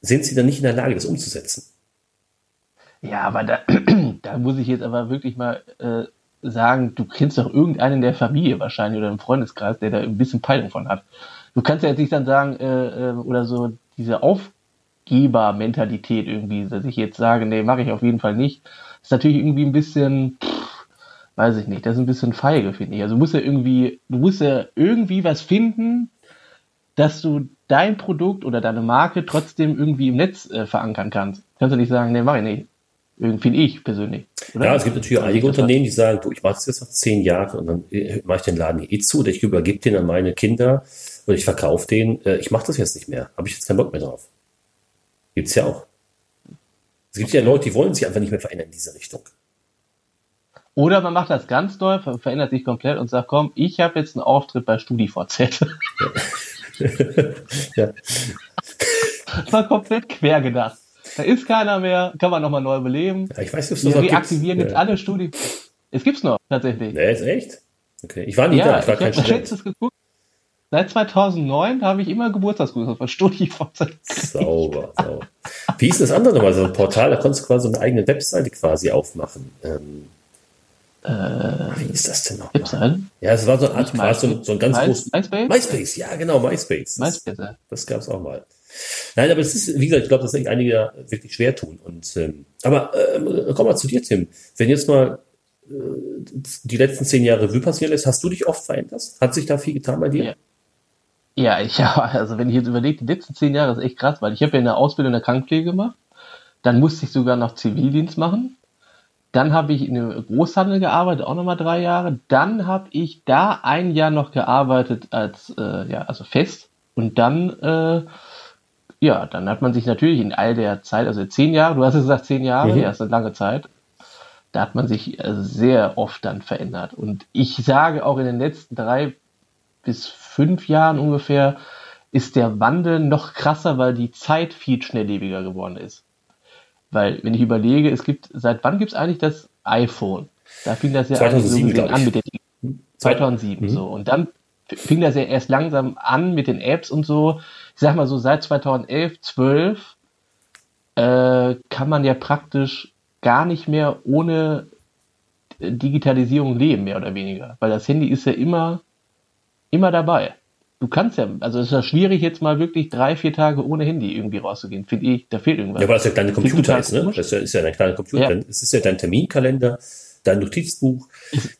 sind sie dann nicht in der Lage, das umzusetzen. Ja, aber da, da muss ich jetzt aber wirklich mal äh, sagen, du kennst doch irgendeinen in der Familie wahrscheinlich oder im Freundeskreis, der da ein bisschen Peilung von hat. Du kannst ja jetzt nicht dann sagen, äh, äh, oder so diese Aufgebermentalität irgendwie, dass ich jetzt sage, nee, mache ich auf jeden Fall nicht. Ist natürlich irgendwie ein bisschen, pff, weiß ich nicht, das ist ein bisschen feige, finde ich. Also du musst ja irgendwie, du musst ja irgendwie was finden, dass du dein Produkt oder deine Marke trotzdem irgendwie im Netz äh, verankern kannst. Kannst du nicht sagen, nee, mach ich nicht. Irgendwie finde ich persönlich. Oder? Ja, es gibt natürlich einige Unternehmen, die sagen, du, ich mache das jetzt noch zehn Jahre und dann äh, mache ich den Laden eh zu oder ich übergebe den an meine Kinder oder ich verkaufe den. Äh, ich mache das jetzt nicht mehr. Habe ich jetzt keinen Bock mehr drauf. Gibt's ja auch. Es gibt ja Leute, die wollen sich einfach nicht mehr verändern in diese Richtung. Oder man macht das ganz ver verändert sich komplett und sagt, komm, ich habe jetzt einen Auftritt bei StudiVZ. ja. Das war komplett quer gedacht. Da ist keiner mehr, kann man nochmal neu beleben. Ja, ich weiß nicht, ob es noch gibt. reaktivieren jetzt Ja. alle Studi. Es gibt's noch, tatsächlich. Nee, ist echt? Okay. Ich war nie da, Ja, ich war ich kein Student. Seit 2009 habe ich immer Geburtstagsgrüße von StudiVZ. Sauber, sauber. Wie ist das andere nochmal? So ein Portal, da konntest du quasi so eine eigene Webseite quasi aufmachen. Ähm, wie ist das denn noch? Webseite? Ja, es war so, eine Art, war so, ein, so ein ganz My- großes. MySpace? MySpace, ja, genau, MySpace. Das, MySpace, ja. das gab es auch mal. Nein, aber es ist, wie gesagt, ich glaube, dass sich einige da wirklich schwer tun. Und, ähm, aber ähm, komm mal zu dir, Tim. Wenn jetzt mal äh, die letzten zehn Jahre Revue passieren lässt, hast du dich oft verändert? Hat sich da viel getan bei dir? Ja. Ja, ich ja, also wenn ich jetzt überlege, die letzten zehn Jahre ist echt krass, weil ich habe ja eine Ausbildung in der Krankenpflege gemacht, dann musste ich sogar noch Zivildienst machen, dann habe ich in einem Großhandel gearbeitet, auch nochmal drei Jahre, dann habe ich da ein Jahr noch gearbeitet als, äh, ja, also fest und dann, äh, ja, dann hat man sich natürlich in all der Zeit, also zehn Jahre, du hast gesagt zehn Jahre, Mhm. ja, ist eine lange Zeit, da hat man sich äh, sehr oft dann verändert. Und ich sage auch in den letzten drei bis fünf Jahren ungefähr ist der Wandel noch krasser, weil die Zeit viel schnelllebiger geworden ist. Weil, wenn ich überlege, es gibt, seit wann gibt es eigentlich das iPhone? Da fing das ja 2007, eigentlich so an mit der 2007 Mhm. so. Und dann fing das ja erst langsam an mit den Apps und so. Ich sag mal so, seit 2011, 12 äh, kann man ja praktisch gar nicht mehr ohne Digitalisierung leben, mehr oder weniger. Weil das Handy ist ja immer, immer dabei. Du kannst ja, also es ist ja schwierig, jetzt mal wirklich drei, vier Tage ohne Handy irgendwie rauszugehen. Finde ich, da fehlt irgendwas. Ja, weil das ja deine Computer ist, ne? Das ist ja, dein kleiner Computer. Ja. Es ist ja dein Terminkalender, dein Notizbuch,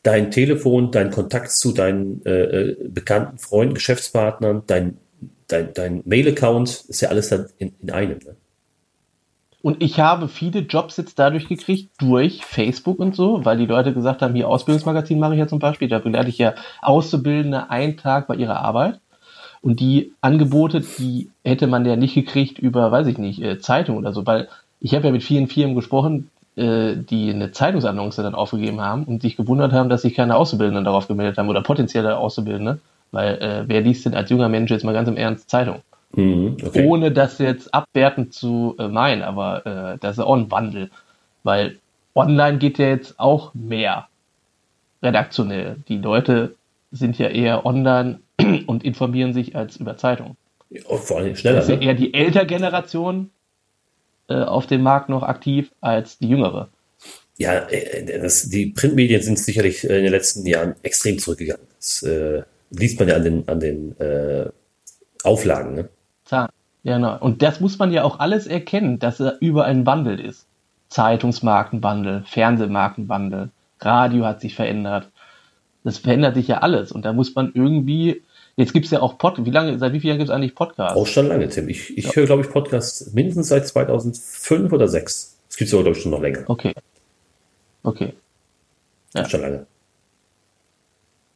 dein Telefon, dein Kontakt zu deinen äh, äh, bekannten Freunden, Geschäftspartnern, dein, dein, dein Mail-Account, ist ja alles dann in, in einem. Ne? Und ich habe viele Jobs jetzt dadurch gekriegt, durch Facebook und so, weil die Leute gesagt haben, hier Ausbildungsmagazin mache ich ja zum Beispiel, da lerne ich ja Auszubildende einen Tag bei ihrer Arbeit. Und die Angebote, die hätte man ja nicht gekriegt über, weiß ich nicht, äh, Zeitung oder so, weil ich habe ja mit vielen Firmen gesprochen, äh, die eine Zeitungsannonce dann aufgegeben haben und sich gewundert haben, dass sich keine Auszubildenden darauf gemeldet haben oder potenzielle Auszubildende, weil äh, wer liest denn als junger Mensch jetzt mal ganz im Ernst Zeitung? Mhm, okay. Ohne das jetzt abwertend zu äh, meinen, aber äh, das ist auch ein Wandel, weil online geht ja jetzt auch mehr redaktionell. Die Leute sind ja eher online und informieren sich als über Zeitung. Ja, vor allem schneller. Das ist ja ne? eher die ältere Generation äh, auf dem Markt noch aktiv als die jüngere. Ja, äh, das, die Printmedien sind sicherlich äh, in den letzten Jahren extrem zurückgegangen. Das äh, liest man ja an den, an den äh, Auflagen. Ne? Ja, genau. Und das muss man ja auch alles erkennen, dass er über einen Wandel ist. Zeitungsmarkenwandel, Fernsehmarkenwandel, Radio hat sich verändert. Das verändert sich ja alles. Und da muss man irgendwie, jetzt gibt es ja auch Podcast, wie lange, seit wie vielen Jahren gibt es eigentlich Podcasts? Auch schon lange, Tim. Ich, ich ja. höre, glaube ich, Podcasts mindestens seit 2005 oder 2006. Das gibt es aber, glaube ich, schon noch länger. Okay. Okay. Ja. Schon lange.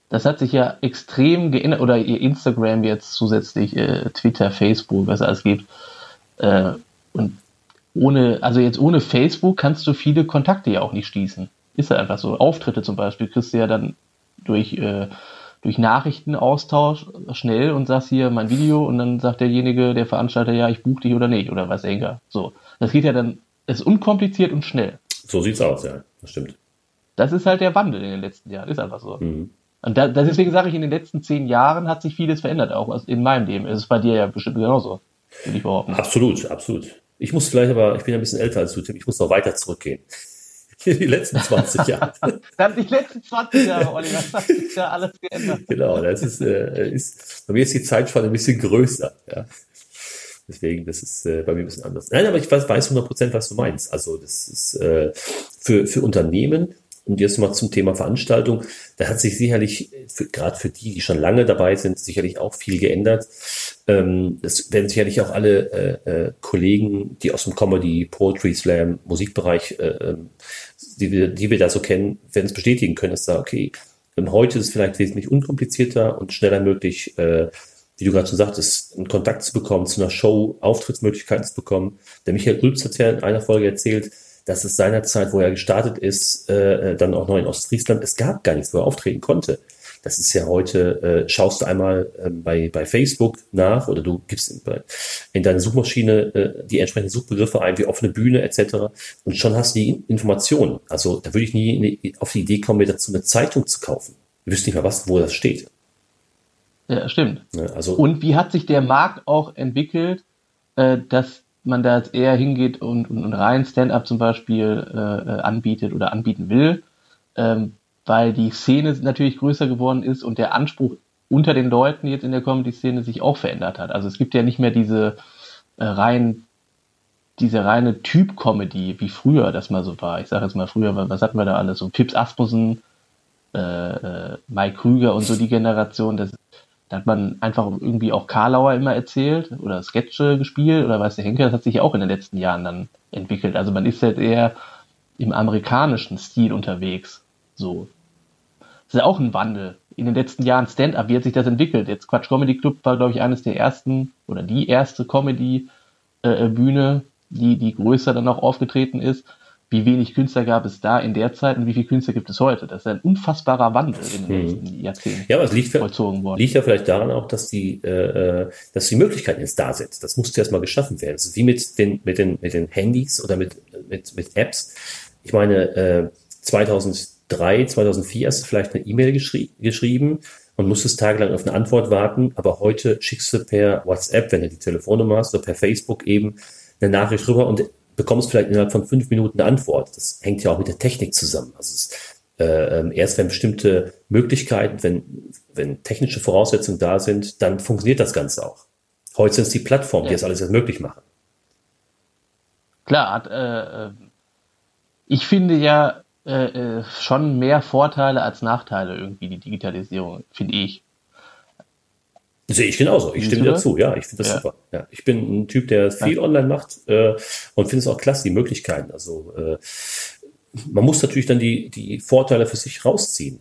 Das hat sich ja extrem geändert, oder ihr Instagram jetzt zusätzlich, äh, Twitter, Facebook, was es alles gibt. Äh, und ohne, also jetzt ohne Facebook kannst du viele Kontakte ja auch nicht schließen. Ist ja einfach so. Auftritte zum Beispiel kriegst du ja dann durch, äh, durch Nachrichtenaustausch schnell und sagst hier mein Video und dann sagt derjenige, der Veranstalter, ja, ich buche dich oder nicht oder was enger. So. Das geht ja dann, ist unkompliziert und schnell. So sieht's aus, ja. Das stimmt. Das ist halt der Wandel in den letzten Jahren. Ist einfach so. Mhm. Und da, deswegen sage ich, in den letzten zehn Jahren hat sich vieles verändert, auch in meinem Leben. Es ist bei dir ja bestimmt genauso, würde ich behaupten. Absolut, absolut. Ich muss vielleicht aber, ich bin ja ein bisschen älter als du, Tim, ich muss noch weiter zurückgehen. Die letzten 20 Jahre. Dann die letzten 20 Jahre, Oliver, das hat sich ja alles geändert. Genau, das ist, äh, ist, bei mir ist die Zeitspanne ein bisschen größer. Ja. Deswegen, das ist äh, bei mir ein bisschen anders. Nein, aber ich weiß, weiß 100 Prozent, was du meinst. Also das ist äh, für, für Unternehmen und jetzt mal zum Thema Veranstaltung. Da hat sich sicherlich, gerade für die, die schon lange dabei sind, sicherlich auch viel geändert. Ähm, es werden sicherlich auch alle äh, äh, Kollegen, die aus dem Comedy, Poetry, Slam, Musikbereich, äh, ähm, die, wir, die wir da so kennen, werden es bestätigen können, dass da, okay, ähm, heute ist es vielleicht wesentlich unkomplizierter und schneller möglich, äh, wie du gerade schon sagtest, einen Kontakt zu bekommen, zu einer Show, Auftrittsmöglichkeiten zu bekommen. Der Michael Ulbs hat ja in einer Folge erzählt, dass es seinerzeit, wo er gestartet ist, äh, dann auch noch in Ostfriesland, es gab gar nichts, wo er auftreten konnte. Das ist ja heute, äh, schaust du einmal äh, bei, bei Facebook nach oder du gibst in, in deine Suchmaschine äh, die entsprechenden Suchbegriffe ein, wie offene Bühne etc. Und schon hast du die Informationen. Also da würde ich nie auf die Idee kommen, mir dazu eine Zeitung zu kaufen. Du wüsstest nicht mal, was, wo das steht. Ja, stimmt. Ja, also, Und wie hat sich der Markt auch entwickelt, äh, dass man da jetzt eher hingeht und, und, und rein Stand-up zum Beispiel äh, äh, anbietet oder anbieten will, ähm, weil die Szene natürlich größer geworden ist und der Anspruch unter den Leuten jetzt in der Comedy-Szene sich auch verändert hat. Also es gibt ja nicht mehr diese äh, rein diese reine Typ-Comedy wie früher das mal so war. Ich sage jetzt mal früher, was hatten wir da alles? So Pips Asmussen, äh, äh, Mike Krüger und so die Generation. Das da hat man einfach irgendwie auch Karlauer immer erzählt oder Sketche gespielt oder weiß der Henker, das hat sich ja auch in den letzten Jahren dann entwickelt. Also man ist halt eher im amerikanischen Stil unterwegs. So. Das ist ja auch ein Wandel. In den letzten Jahren Stand-up, wie hat sich das entwickelt? Jetzt Quatsch Comedy Club war, glaube ich, eines der ersten oder die erste Comedy-Bühne, die, die größer dann auch aufgetreten ist wie wenig Künstler gab es da in der Zeit und wie viele Künstler gibt es heute. Das ist ein unfassbarer Wandel in den hm. letzten Jahrzehnten. Ja, aber es liegt, vollzogen worden. liegt ja vielleicht daran auch, dass die, äh, äh, dass die Möglichkeiten jetzt da sind. Das musste erstmal geschaffen werden. Das ist wie mit den, mit den, mit den Handys oder mit, mit, mit Apps. Ich meine, äh, 2003, 2004 hast du vielleicht eine E-Mail geschrie geschrieben und musstest tagelang auf eine Antwort warten. Aber heute schickst du per WhatsApp, wenn du die Telefonnummer hast, oder per Facebook eben eine Nachricht rüber und bekommst vielleicht innerhalb von fünf Minuten eine Antwort. Das hängt ja auch mit der Technik zusammen. Also es, äh, ähm, erst wenn bestimmte Möglichkeiten, wenn, wenn technische Voraussetzungen da sind, dann funktioniert das Ganze auch. Heute sind es die Plattformen, ja. die das alles erst möglich machen. Klar, äh, äh ich finde ja äh, äh, schon mehr Vorteile als Nachteile irgendwie, die Digitalisierung, finde ich. Sehe ich genauso. Ich stimme dazu. Ja, ich finde das ja. super. Ja, ich bin ein Typ, der viel ja. online macht äh, und finde es auch klasse, die Möglichkeiten. Also äh, man muss natürlich dann die, die Vorteile für sich rausziehen.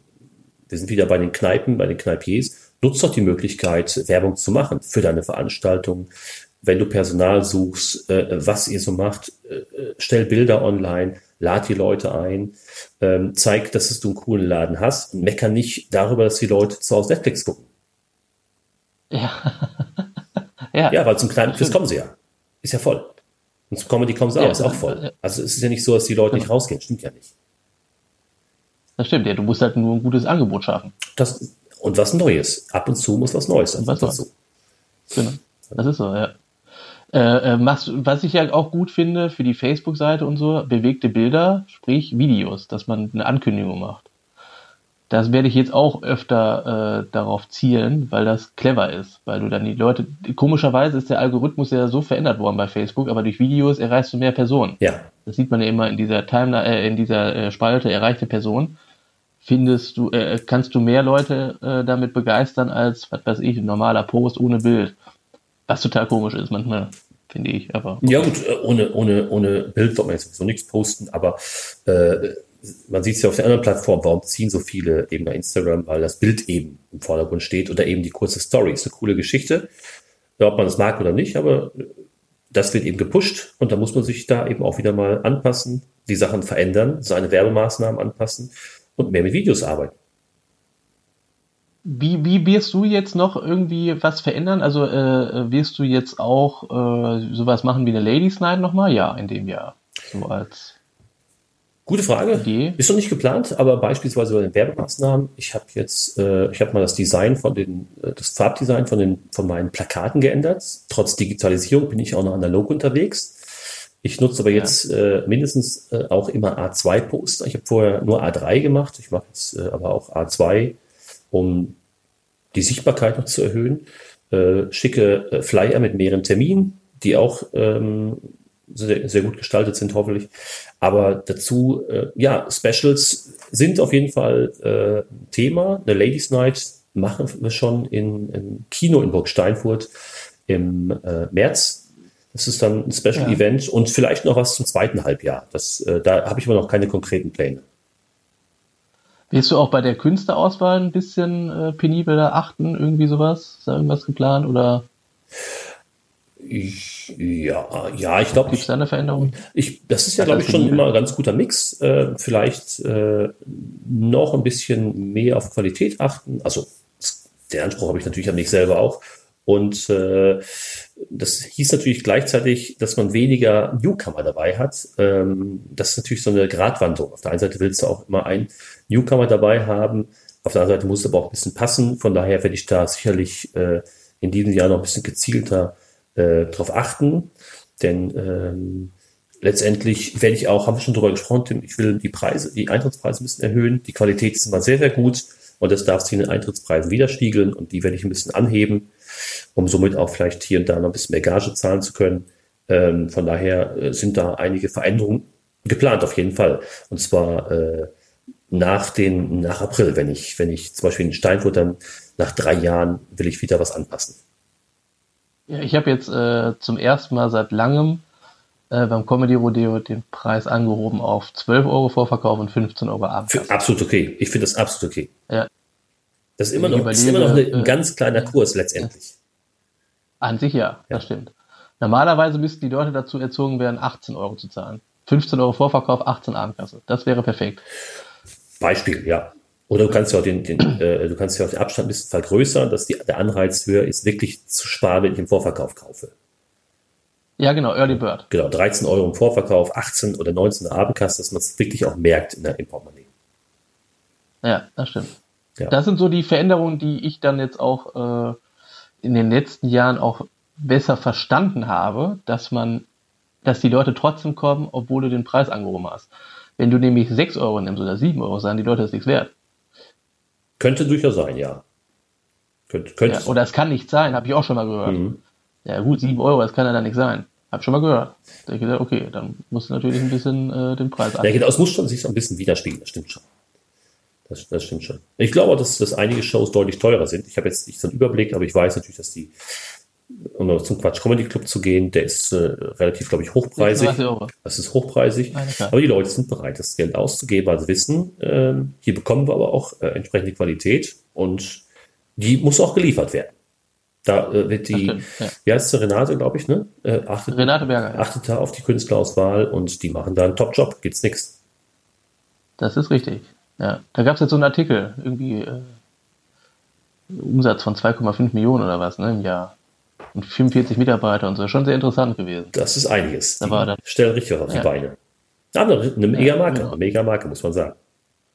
Wir sind wieder bei den Kneipen, bei den Kneipiers. Nutzt doch die Möglichkeit, Werbung zu machen für deine Veranstaltung. Wenn du Personal suchst, äh, was ihr so macht, äh, äh stell Bilder online, lad die Leute ein, ähm, zeig, dass du einen coolen Laden hast und mecker nicht darüber, dass die Leute zu Hause Netflix gucken. Ja. ja. ja, weil zum kleinen Quiz kommen sie ja. Ist ja voll. Und zum Comedy kommen sie auch, ist auch voll. Also es ist ja nicht so, dass die Leute nicht rausgehen. Stimmt ja nicht. Das stimmt, ja. Du musst halt nur ein gutes Angebot schaffen. Das, und was Neues. Ab und zu muss was Neues sein. Was dazu. Genau. Das ist so, ja. Äh, äh was, was ich ja auch gut finde für die Facebook-Seite und so, bewegte Bilder, sprich Videos, dass man eine Ankündigung macht. Das werde ich jetzt auch öfter äh, darauf zielen, weil das clever ist, weil du dann die Leute, komischerweise ist der Algorithmus ja so verändert worden bei Facebook, aber durch Videos erreichst du mehr Personen. Ja. Das sieht man ja immer in dieser Timeline, äh, in dieser äh, Spalte erreichte Person. Findest du, äh, kannst du mehr Leute äh, damit begeistern als, was weiß ich, ein normaler Post ohne Bild. Was total komisch ist manchmal, finde ich. Aber. Ja gut, äh, ohne, ohne, ohne Bild soll man jetzt sowieso nichts posten, aber äh, man sieht es ja auf der anderen Plattform, warum ziehen so viele eben bei Instagram, weil das Bild eben im Vordergrund steht oder eben die kurze Story. Ist eine coole Geschichte, ob man es mag oder nicht, aber das wird eben gepusht und da muss man sich da eben auch wieder mal anpassen, die Sachen verändern, seine Werbemaßnahmen anpassen und mehr mit Videos arbeiten. Wie, wie wirst du jetzt noch irgendwie was verändern? Also äh, wirst du jetzt auch äh, sowas machen wie eine Ladies Night nochmal? Ja, in dem Jahr. So als Gute Frage. Idee. Ist noch nicht geplant, aber beispielsweise bei den Werbemaßnahmen, ich habe jetzt, äh, ich habe mal das Design von den, äh, das Farbdesign von den, von meinen Plakaten geändert. Trotz Digitalisierung bin ich auch noch analog unterwegs. Ich nutze aber jetzt äh, mindestens äh, auch immer A2-Poster. Ich habe vorher nur A3 gemacht. Ich mache jetzt äh, aber auch A2, um die Sichtbarkeit noch zu erhöhen. Äh, schicke äh, Flyer mit mehreren Terminen, die auch ähm, sehr, sehr gut gestaltet sind, hoffentlich. Aber dazu, äh, ja, Specials sind auf jeden Fall äh, Thema. Eine Ladies Night machen wir schon in, im Kino in Burg Steinfurt im äh, März. Das ist dann ein Special ja. Event und vielleicht noch was zum zweiten Halbjahr. Das, äh, da habe ich aber noch keine konkreten Pläne. Willst du auch bei der Künstlerauswahl ein bisschen äh, penibler achten? Irgendwie sowas? Ist da irgendwas geplant oder? Ich, ja, ja, ich glaube. Gibt da eine Veränderung? Ich, das ist ja, glaube ich, schon immer ein ganz guter Mix. Äh, vielleicht äh, noch ein bisschen mehr auf Qualität achten. Also den Anspruch habe ich natürlich an mich selber auch. Und äh, das hieß natürlich gleichzeitig, dass man weniger Newcomer dabei hat. Ähm, das ist natürlich so eine Gratwanderung. Auf der einen Seite willst du auch immer einen Newcomer dabei haben. Auf der anderen Seite muss es aber auch ein bisschen passen. Von daher werde ich da sicherlich äh, in diesem Jahr noch ein bisschen gezielter äh, darauf achten, denn ähm, letztendlich werde ich auch, haben wir schon drüber gesprochen, ich will die Preise, die Eintrittspreise ein bisschen erhöhen. Die Qualität ist immer sehr, sehr gut und das darf sich in den Eintrittspreisen widerspiegeln und die werde ich ein bisschen anheben, um somit auch vielleicht hier und da noch ein bisschen mehr Gage zahlen zu können. Ähm, von daher äh, sind da einige Veränderungen geplant auf jeden Fall. Und zwar äh, nach den, nach April, wenn ich, wenn ich zum Beispiel in Steinfurt dann nach drei Jahren will ich wieder was anpassen. Ja, ich habe jetzt äh, zum ersten Mal seit langem äh, beim Comedy Rodeo den Preis angehoben auf 12 Euro Vorverkauf und 15 Euro Abend. Absolut okay. Ich finde das absolut okay. Ja. Das ist immer noch, ist immer noch eine, ein äh, ganz kleiner Kurs letztendlich. An sich ja, ja, das stimmt. Normalerweise müssten die Leute dazu erzogen werden, 18 Euro zu zahlen. 15 Euro Vorverkauf, 18 Abendkasse. Das wäre perfekt. Beispiel, ja. Oder du kannst ja auch den, den äh, du kannst ja auch den Abstand ein bisschen vergrößern, dass die, der Anreiz höher ist, wirklich zu sparen, wenn ich im Vorverkauf kaufe. Ja, genau, Early Bird. Genau, 13 Euro im Vorverkauf, 18 oder 19 Abendkasse, dass man es wirklich auch merkt in der, im Portemonnaie. Ja, das stimmt. Ja. Das sind so die Veränderungen, die ich dann jetzt auch äh, in den letzten Jahren auch besser verstanden habe, dass man, dass die Leute trotzdem kommen, obwohl du den Preis angehoben hast. Wenn du nämlich 6 Euro nimmst oder 7 Euro, sagen die Leute, das ist nichts wert. Könnte durchaus sein, ja. Könnte, könnte ja oder es kann nicht sein, habe ich auch schon mal gehört. Mhm. Ja gut, 7 Euro, das kann ja dann nicht sein. Hab schon mal gehört. Da ich gedacht, okay, dann musst du natürlich ein bisschen äh, den Preis annehmen. Ja, genau, es muss schon sich so ein bisschen widerspiegeln, das stimmt schon. Das, das stimmt schon. Ich glaube, dass, dass einige Shows deutlich teurer sind. Ich habe jetzt nicht so einen Überblick, aber ich weiß natürlich, dass die, um zum Quatsch Comedy Club zu gehen, der ist äh, relativ, glaube ich, hochpreisig. Das ist hochpreisig. Aber die Leute sind bereit, das Geld auszugeben, also wissen, äh, hier bekommen wir aber auch äh, entsprechende Qualität und die muss auch geliefert werden. Da äh, wird die, stimmt, ja. wie heißt sie, Renate, glaube ich, ne? Äh, achtet, Renate Berger. Ja. Achtet da auf die Künstlerauswahl und die machen da einen Top-Job, geht's nix. Das ist richtig. Ja, da gab es jetzt so einen Artikel, irgendwie äh, Umsatz von 2,5 Millionen oder was, ne, im Jahr. Und 45 Mitarbeiter und so, schon sehr interessant gewesen. Das ist einiges. Da war dann, stellen richtig auf ja. die Beine. Aber eine, eine Mega-Marke, genau. eine Mega-Marke, muss man sagen.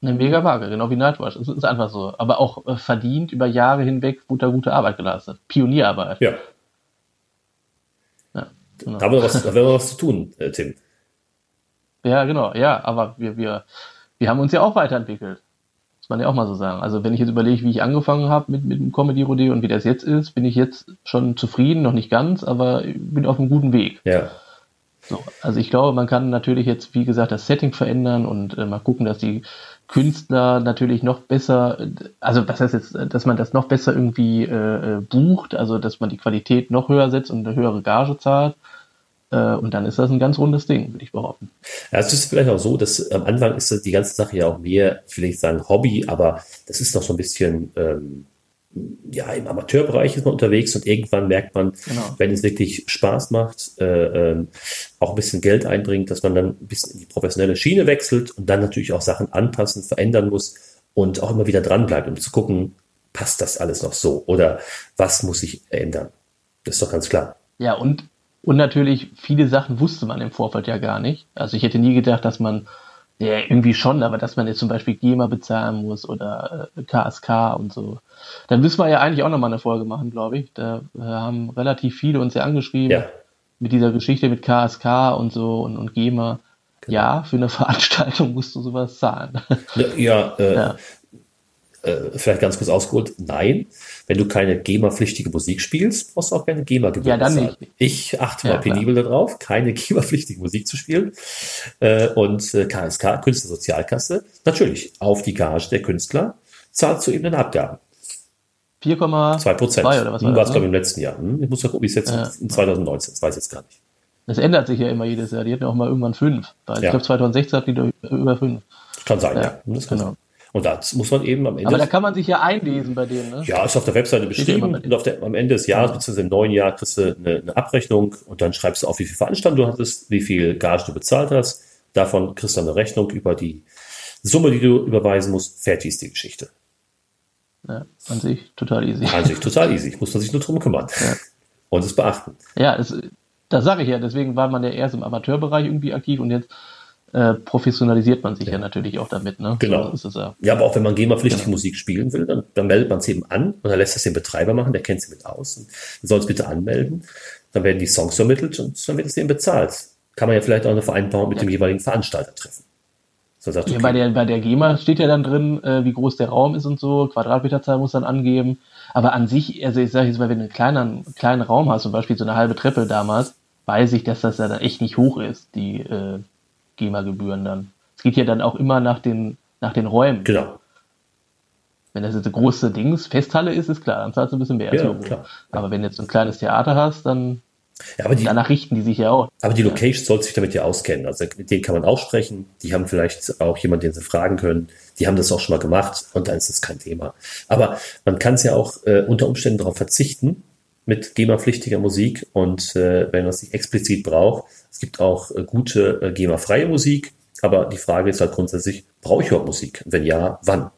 Eine Mega-Marke, genau wie Nightwatch. Es ist einfach so. Aber auch äh, verdient über Jahre hinweg wurde gute Arbeit geleistet. Pionierarbeit. Ja. ja genau. Da haben wir was, da haben wir was zu tun, äh, Tim. Ja, genau, ja, aber wir, wir, wir haben uns ja auch weiterentwickelt. Muss man ja auch mal so sagen. Also wenn ich jetzt überlege, wie ich angefangen habe mit, mit dem Comedy Rodeo und wie das jetzt ist, bin ich jetzt schon zufrieden, noch nicht ganz, aber bin auf einem guten Weg. Ja. So, also ich glaube, man kann natürlich jetzt, wie gesagt, das Setting verändern und äh, mal gucken, dass die Künstler natürlich noch besser, also was heißt jetzt, dass man das noch besser irgendwie äh, äh bucht, also dass man die Qualität noch höher setzt und eine höhere Gage zahlt. Äh, und dann ist das ein ganz rundes Ding, würde ich behaupten. Ja, es ist vielleicht auch so, dass am Anfang ist die ganze Sache ja auch mehr, ich will nicht sagen Hobby, aber das ist noch so ein bisschen, ähm, ja, im Amateurbereich ist man unterwegs und irgendwann merkt man, genau. wenn es wirklich Spaß macht, äh, äh, auch ein bisschen Geld einbringt, dass man dann ein bisschen in die professionelle Schiene wechselt und dann natürlich auch Sachen anpassen, verändern muss und auch immer wieder dranbleibt, um zu gucken, passt das alles noch so oder was muss sich ändern? Das ist doch ganz klar. Ja, und und natürlich, viele Sachen wusste man im Vorfeld ja gar nicht. Also ich hätte nie gedacht, dass man, ja, irgendwie schon, aber dass man jetzt zum Beispiel GEMA bezahlen muss oder äh, KSK und so. Dann müssen wir ja eigentlich auch nochmal eine Folge machen, glaube ich. Da äh, haben relativ viele uns ja angeschrieben ja. mit dieser Geschichte mit KSK und so und, und GEMA. Genau. Ja, für eine Veranstaltung musst du sowas zahlen. Ja, äh, ja äh, vielleicht ganz kurz ausgeholt, nein, wenn du keine GEMA-pflichtige Musik spielst, brauchst du auch keine GEMA-Gebühr ja, dann Nicht. Ich achte ja, mal penibel darauf, keine GEMA-pflichtige Musik zu spielen. Äh, und äh, KSK, Künstlersozialkasse, natürlich auf die Gage der Künstler zahlst du eben eine Abgaben. 4,2 Prozent. Oder was war das, glaube ich, im letzten Jahr. Hm? Ich muss ja gucken, wie es jetzt in 2019 das weiß ich jetzt gar nicht. Das ändert sich ja immer jedes Jahr. Die hatten ja auch mal irgendwann fünf. Ich ja. glaube, 2016 hatten die über fünf. Kann sein, ja. ja. Das kann genau. sein. Und da muss man eben am Ende. Aber da kann man sich ja einlesen bei denen, ne? Ja, ist auf der Webseite beschrieben. Und auf der, am Ende des Jahres, ja. beziehungsweise im neuen Jahr, kriegst du eine, eine, Abrechnung und dann schreibst du auf, wie viel Veranstaltung du hattest, wie viel Gage du bezahlt hast. Davon kriegst du eine Rechnung über die Summe, die du überweisen musst. Fertig ist die Geschichte. Ja, an sich total easy. An sich total easy. Muss man sich nur drum kümmern. Ja. Und es beachten. Ja, das, das sage ich ja. Deswegen war man ja erst im Amateurbereich irgendwie aktiv und jetzt äh, professionalisiert man sich ja. ja. natürlich auch damit. Ne? Genau. So ja. ja, aber auch wenn man GEMA-pflichtige genau. Musik spielen will, dann, dann meldet man es eben an und dann lässt es den Betreiber machen, der kennt sich mit aus und soll es bitte anmelden. Dann werden die Songs vermittelt und dann wird es eben bezahlt. Kann man ja vielleicht auch eine Vereinbarung mit ja. dem jeweiligen Veranstalter treffen. So sagt, okay. ja, bei, der, bei der GEMA steht ja dann drin, äh, wie groß der Raum ist und so, Quadratmeterzahl muss dann angeben. Aber an sich, also ich sage jetzt mal, wenn du einen kleinen, kleinen Raum hast, zum Beispiel so eine halbe Treppe damals, weiß ich, dass das ja dann echt nicht hoch ist, die, äh, GEMA-Gebühren dann. Es geht ja dann auch immer nach den, nach den Räumen. Genau. Wenn das jetzt eine große Dings, Festhalle ist, ist klar, dann zahlst du ein bisschen mehr. Ja, klar. Aber wenn du jetzt ein kleines Theater hast, dann ja, aber die, danach richten die sich ja auch. Aber die Location ja. sollte sich damit ja auskennen. Also mit denen kann man auch sprechen. Die haben vielleicht auch jemanden, den sie fragen können. Die haben das auch schon mal gemacht und dann ist das kein Thema. Aber man kann es ja auch äh, unter Umständen darauf verzichten mit GEMA-pflichtiger Musik und äh, wenn man es nicht explizit braucht, es gibt auch äh, gute äh, GEMA-freie Musik, aber die Frage ist halt grundsätzlich, brauche ich überhaupt Musik? Wenn ja, wann?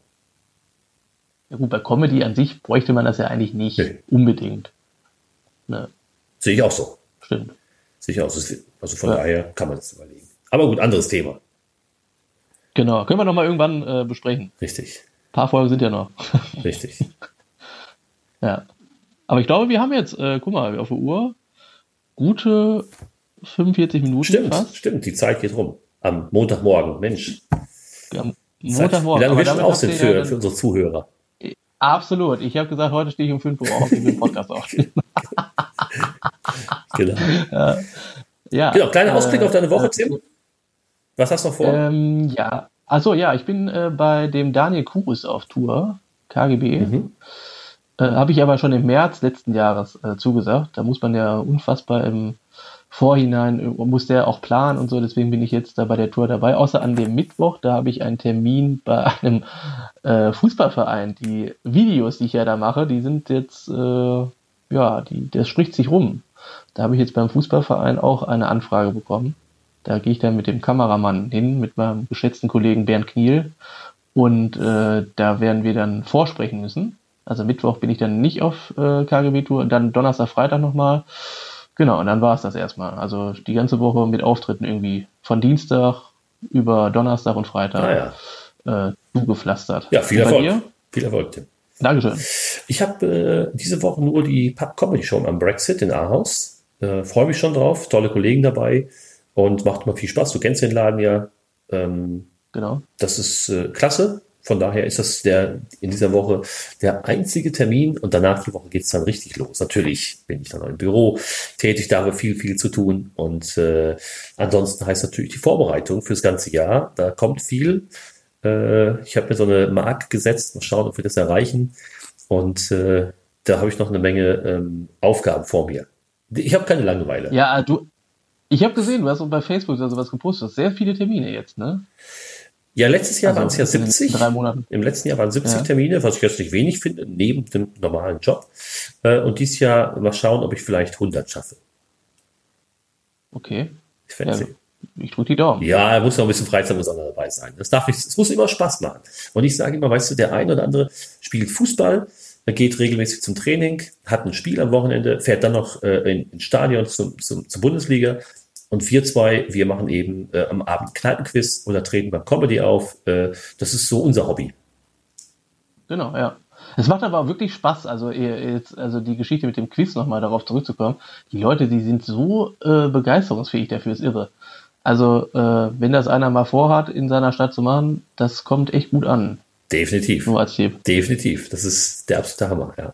Ja gut, bei Comedy an sich bräuchte man das ja eigentlich nicht nee. unbedingt. Ne? Sehe ich auch so. Stimmt. Sehe ich auch so. Also von ja. daher kann man das überlegen. Aber gut, anderes Thema. Genau, können wir nochmal irgendwann äh, besprechen. Richtig. paar Folgen sind ja noch. Richtig. ja. Aber ich glaube, wir haben jetzt, äh, guck mal, auf der Uhr, gute 45 Minuten Stimmt, fast. stimmt, die Zeit geht rum. Am Montagmorgen, Mensch. Zeit- Montagmorgen. Wie lange wir schon auf sind für, ja für unsere Zuhörer. dann- Absolut. Ich habe gesagt, heute stehe ich um 5 Uhr auf, ich will den Podcast aufnehmen. Genau. Ja, genau, kleiner äh, Ausblick auf deine Woche, äh, Tim. Was hast du noch vor? Ähm, ja, also ja, ich bin äh, bei dem Daniel Kurus auf Tour, KGB. Mhm. Äh, Habe ich aber schon im März letzten Jahres äh, zugesagt. Da muss man ja unfassbar im Vorhinein, äh, muss der auch planen und so. Deswegen bin ich jetzt da bei der Tour dabei. Außer an dem Mittwoch, da habe ich einen Termin bei einem äh, Fußballverein. Die Videos, die ich ja da mache, die sind jetzt, äh, ja, die, das spricht sich rum. Da habe ich jetzt beim Fußballverein auch eine Anfrage bekommen. Da gehe ich dann mit dem Kameramann hin, mit meinem geschätzten Kollegen Bernd Kniel. Und äh, da werden wir dann vorsprechen müssen. Also Mittwoch bin ich dann nicht auf äh, KGB-Tour, dann Donnerstag, Freitag nochmal. Genau, und dann war es das erstmal. Also die ganze Woche mit Auftritten irgendwie von Dienstag über Donnerstag und Freitag Ah, ja. äh, zugepflastert. ja, viel Erfolg. dir? Viel Erfolg, Tim. Dankeschön. Ich habe äh, diese Woche nur die Pub Comedy Show am Brexit in Ahaus. Äh, Freue mich schon drauf. Tolle Kollegen dabei und macht immer viel Spaß. Du kennst den Laden ja. Ähm, Genau. das ist äh, klasse. Von daher ist das der in dieser Woche der einzige Termin und danach die Woche geht es dann richtig los. Natürlich bin ich dann im Büro tätig, da haben wir viel, viel zu tun. Und äh, ansonsten heißt natürlich die Vorbereitung fürs ganze Jahr. Da kommt viel. Äh, ich habe mir so eine Marke gesetzt, mal schauen, ob wir das erreichen. Und äh, da habe ich noch eine Menge ähm, Aufgaben vor mir. Ich habe keine Langeweile. Ja, du. Ich habe gesehen, du hast bei Facebook sowas gepostet. Sehr viele Termine jetzt, ne? Ja, letztes Jahr Also waren es ja in den 70. drei Monaten. Im letzten Jahr waren 70 Ja. Termine, was ich jetzt nicht wenig finde, neben dem normalen Job. Äh, Und dieses Jahr mal schauen, ob ich vielleicht 100 schaffe. Okay. Ich werde Ja, sehen. ich drücke die Daumen. Ja, muss noch ein bisschen Freizeit muss auch dabei sein. Das darf nicht, es muss immer Spaß machen. Und ich sage immer, weißt du, der eine oder andere spielt Fußball, er geht regelmäßig zum Training, hat ein Spiel am Wochenende, fährt dann noch äh, in, ins Stadion zum, zum, zur Bundesliga. Und wir zwei, wir machen eben äh, am Abend Kneipenquiz oder treten beim Comedy auf. Äh, das ist so unser Hobby. Genau, ja. Es macht aber auch wirklich Spaß, also ihr- jetzt, also die Geschichte mit dem Quiz nochmal darauf zurückzukommen. Die Leute, die sind so äh, begeisterungsfähig dafür, ist irre. Also, äh, wenn das einer mal vorhat, in seiner Stadt zu machen, das kommt echt gut an. Definitiv. Nur als Tipp. Definitiv. Das ist der absolute Hammer, ja.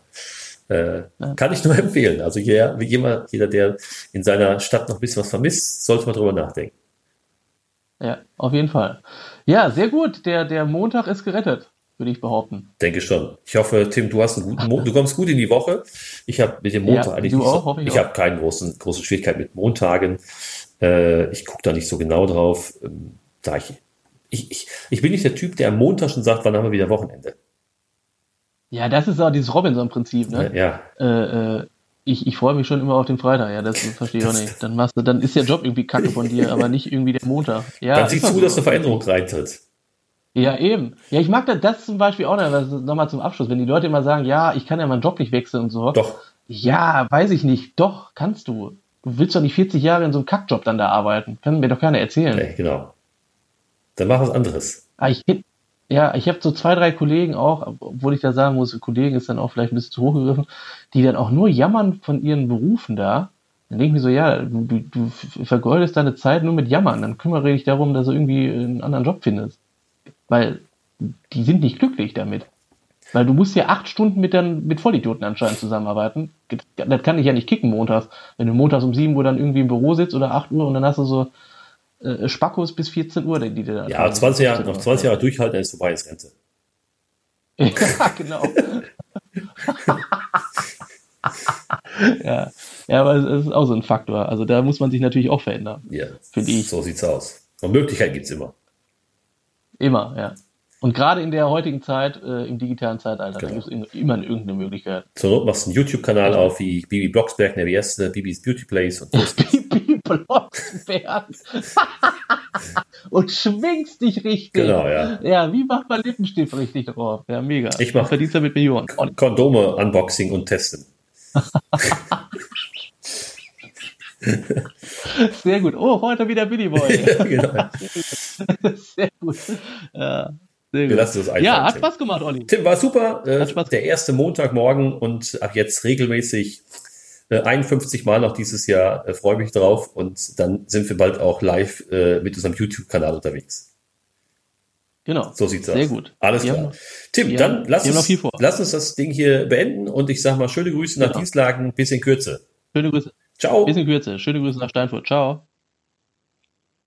Äh, Ja. Kann ich nur empfehlen. Also jeder, wie jeder, jeder, der in seiner Stadt noch ein bisschen was vermisst, sollte mal drüber nachdenken. Ja, auf jeden Fall. Ja, sehr gut. Der, der Montag ist gerettet, würde ich behaupten. Denke schon. Ich hoffe, Tim, du hast einen guten Mo du kommst gut in die Woche. Ich habe mit dem Montag Ja, eigentlich du nicht auch, so, hoffe ich ich habe keine großen, große Schwierigkeit mit Montagen. Äh, ich gucke da nicht so genau drauf. Ähm, da ich, ich, ich, ich bin nicht der Typ, der am Montag schon sagt, wann haben wir wieder Wochenende. Ja, das ist auch dieses Robinson-Prinzip, ne? Ja, Äh, äh, ich, ich freue mich schon immer auf den Freitag, ja, das verstehe ich auch nicht. Dann machst du, dann ist der Job irgendwie kacke von dir, aber nicht irgendwie der Montag. Ja, dann ist sieh doch zu, so. dass eine Veränderung reintritt. Ja, eben. Ja, ich mag das, das zum Beispiel auch nochmal zum Abschluss, wenn die Leute immer sagen, ja, ich kann ja meinen Job nicht wechseln und so. Doch, Ja, weiß ich nicht. Doch, kannst du. Du willst doch nicht 40 Jahre in so einem Kackjob dann da arbeiten. Kann mir doch keiner erzählen. nee, genau. Dann mach was anderes. Ah, ich, ja, ich habe so zwei, drei Kollegen auch, obwohl ich da sagen muss, Kollegen ist dann auch vielleicht ein bisschen zu hoch gegriffen, die dann auch nur jammern von ihren Berufen da. Dann denke ich mir so, ja, du, du, vergeudest deine Zeit nur mit Jammern. Dann kümmere dich darum, dass du irgendwie einen anderen Job findest. Weil die sind nicht glücklich damit. Weil du musst ja acht Stunden mit, dann, mit Vollidioten anscheinend zusammenarbeiten. Das kann ich ja nicht kicken montags. Wenn du montags um 7 Uhr dann irgendwie im Büro sitzt oder 8 Uhr und dann hast du so äh, Spackos bis 14 Uhr, die dir da Ja, 20 Jahre, noch 20 Jahre durchhalten, dann ist vorbei, ist Rente. Ja, genau. ja. ja, aber es ist auch so ein Faktor. Also da muss man sich natürlich auch verändern. Ja, Finde ich. so sieht's aus. Und Möglichkeiten gibt's immer. Immer, ja. Und gerade in der heutigen Zeit, äh, im digitalen Zeitalter, Genau. da gibt es immer irgendeine Möglichkeit. Zur Not machst du einen YouTube-Kanal auf wie Bibi Blocksberg, ne, wie erste, Bibis Beauty Place und los Blocksberg. Und schwingst dich richtig. Genau, ja. Ja, wie macht man Lippenstift richtig drauf? Ja, mega. Ich mach- Du Verdienst damit Millionen. Und Kondome, Unboxing und Testen. sehr gut. Oh, heute wieder Billy Boy. Ja, genau. Sehr gut. Ja. Sehr gut. Wir lassen einfach. Ja, hat Tim. Spaß gemacht, Olli. Tim, war super. Äh, Spaß der erste Montagmorgen und ab jetzt regelmäßig 51 Mal noch dieses Jahr. Äh, Freue mich drauf und dann sind wir bald auch live äh, mit unserem YouTube-Kanal unterwegs. Genau. So sieht's Sehr aus. Sehr gut. Alles klar. Haben, Tim, dann lass uns, lass uns das Ding hier beenden und ich sag mal schöne Grüße nach genau. Dienstlagen, bisschen Kürze. Schöne Grüße. Ciao. Bisschen Kürze. Schöne Grüße nach Steinfurt. Ciao.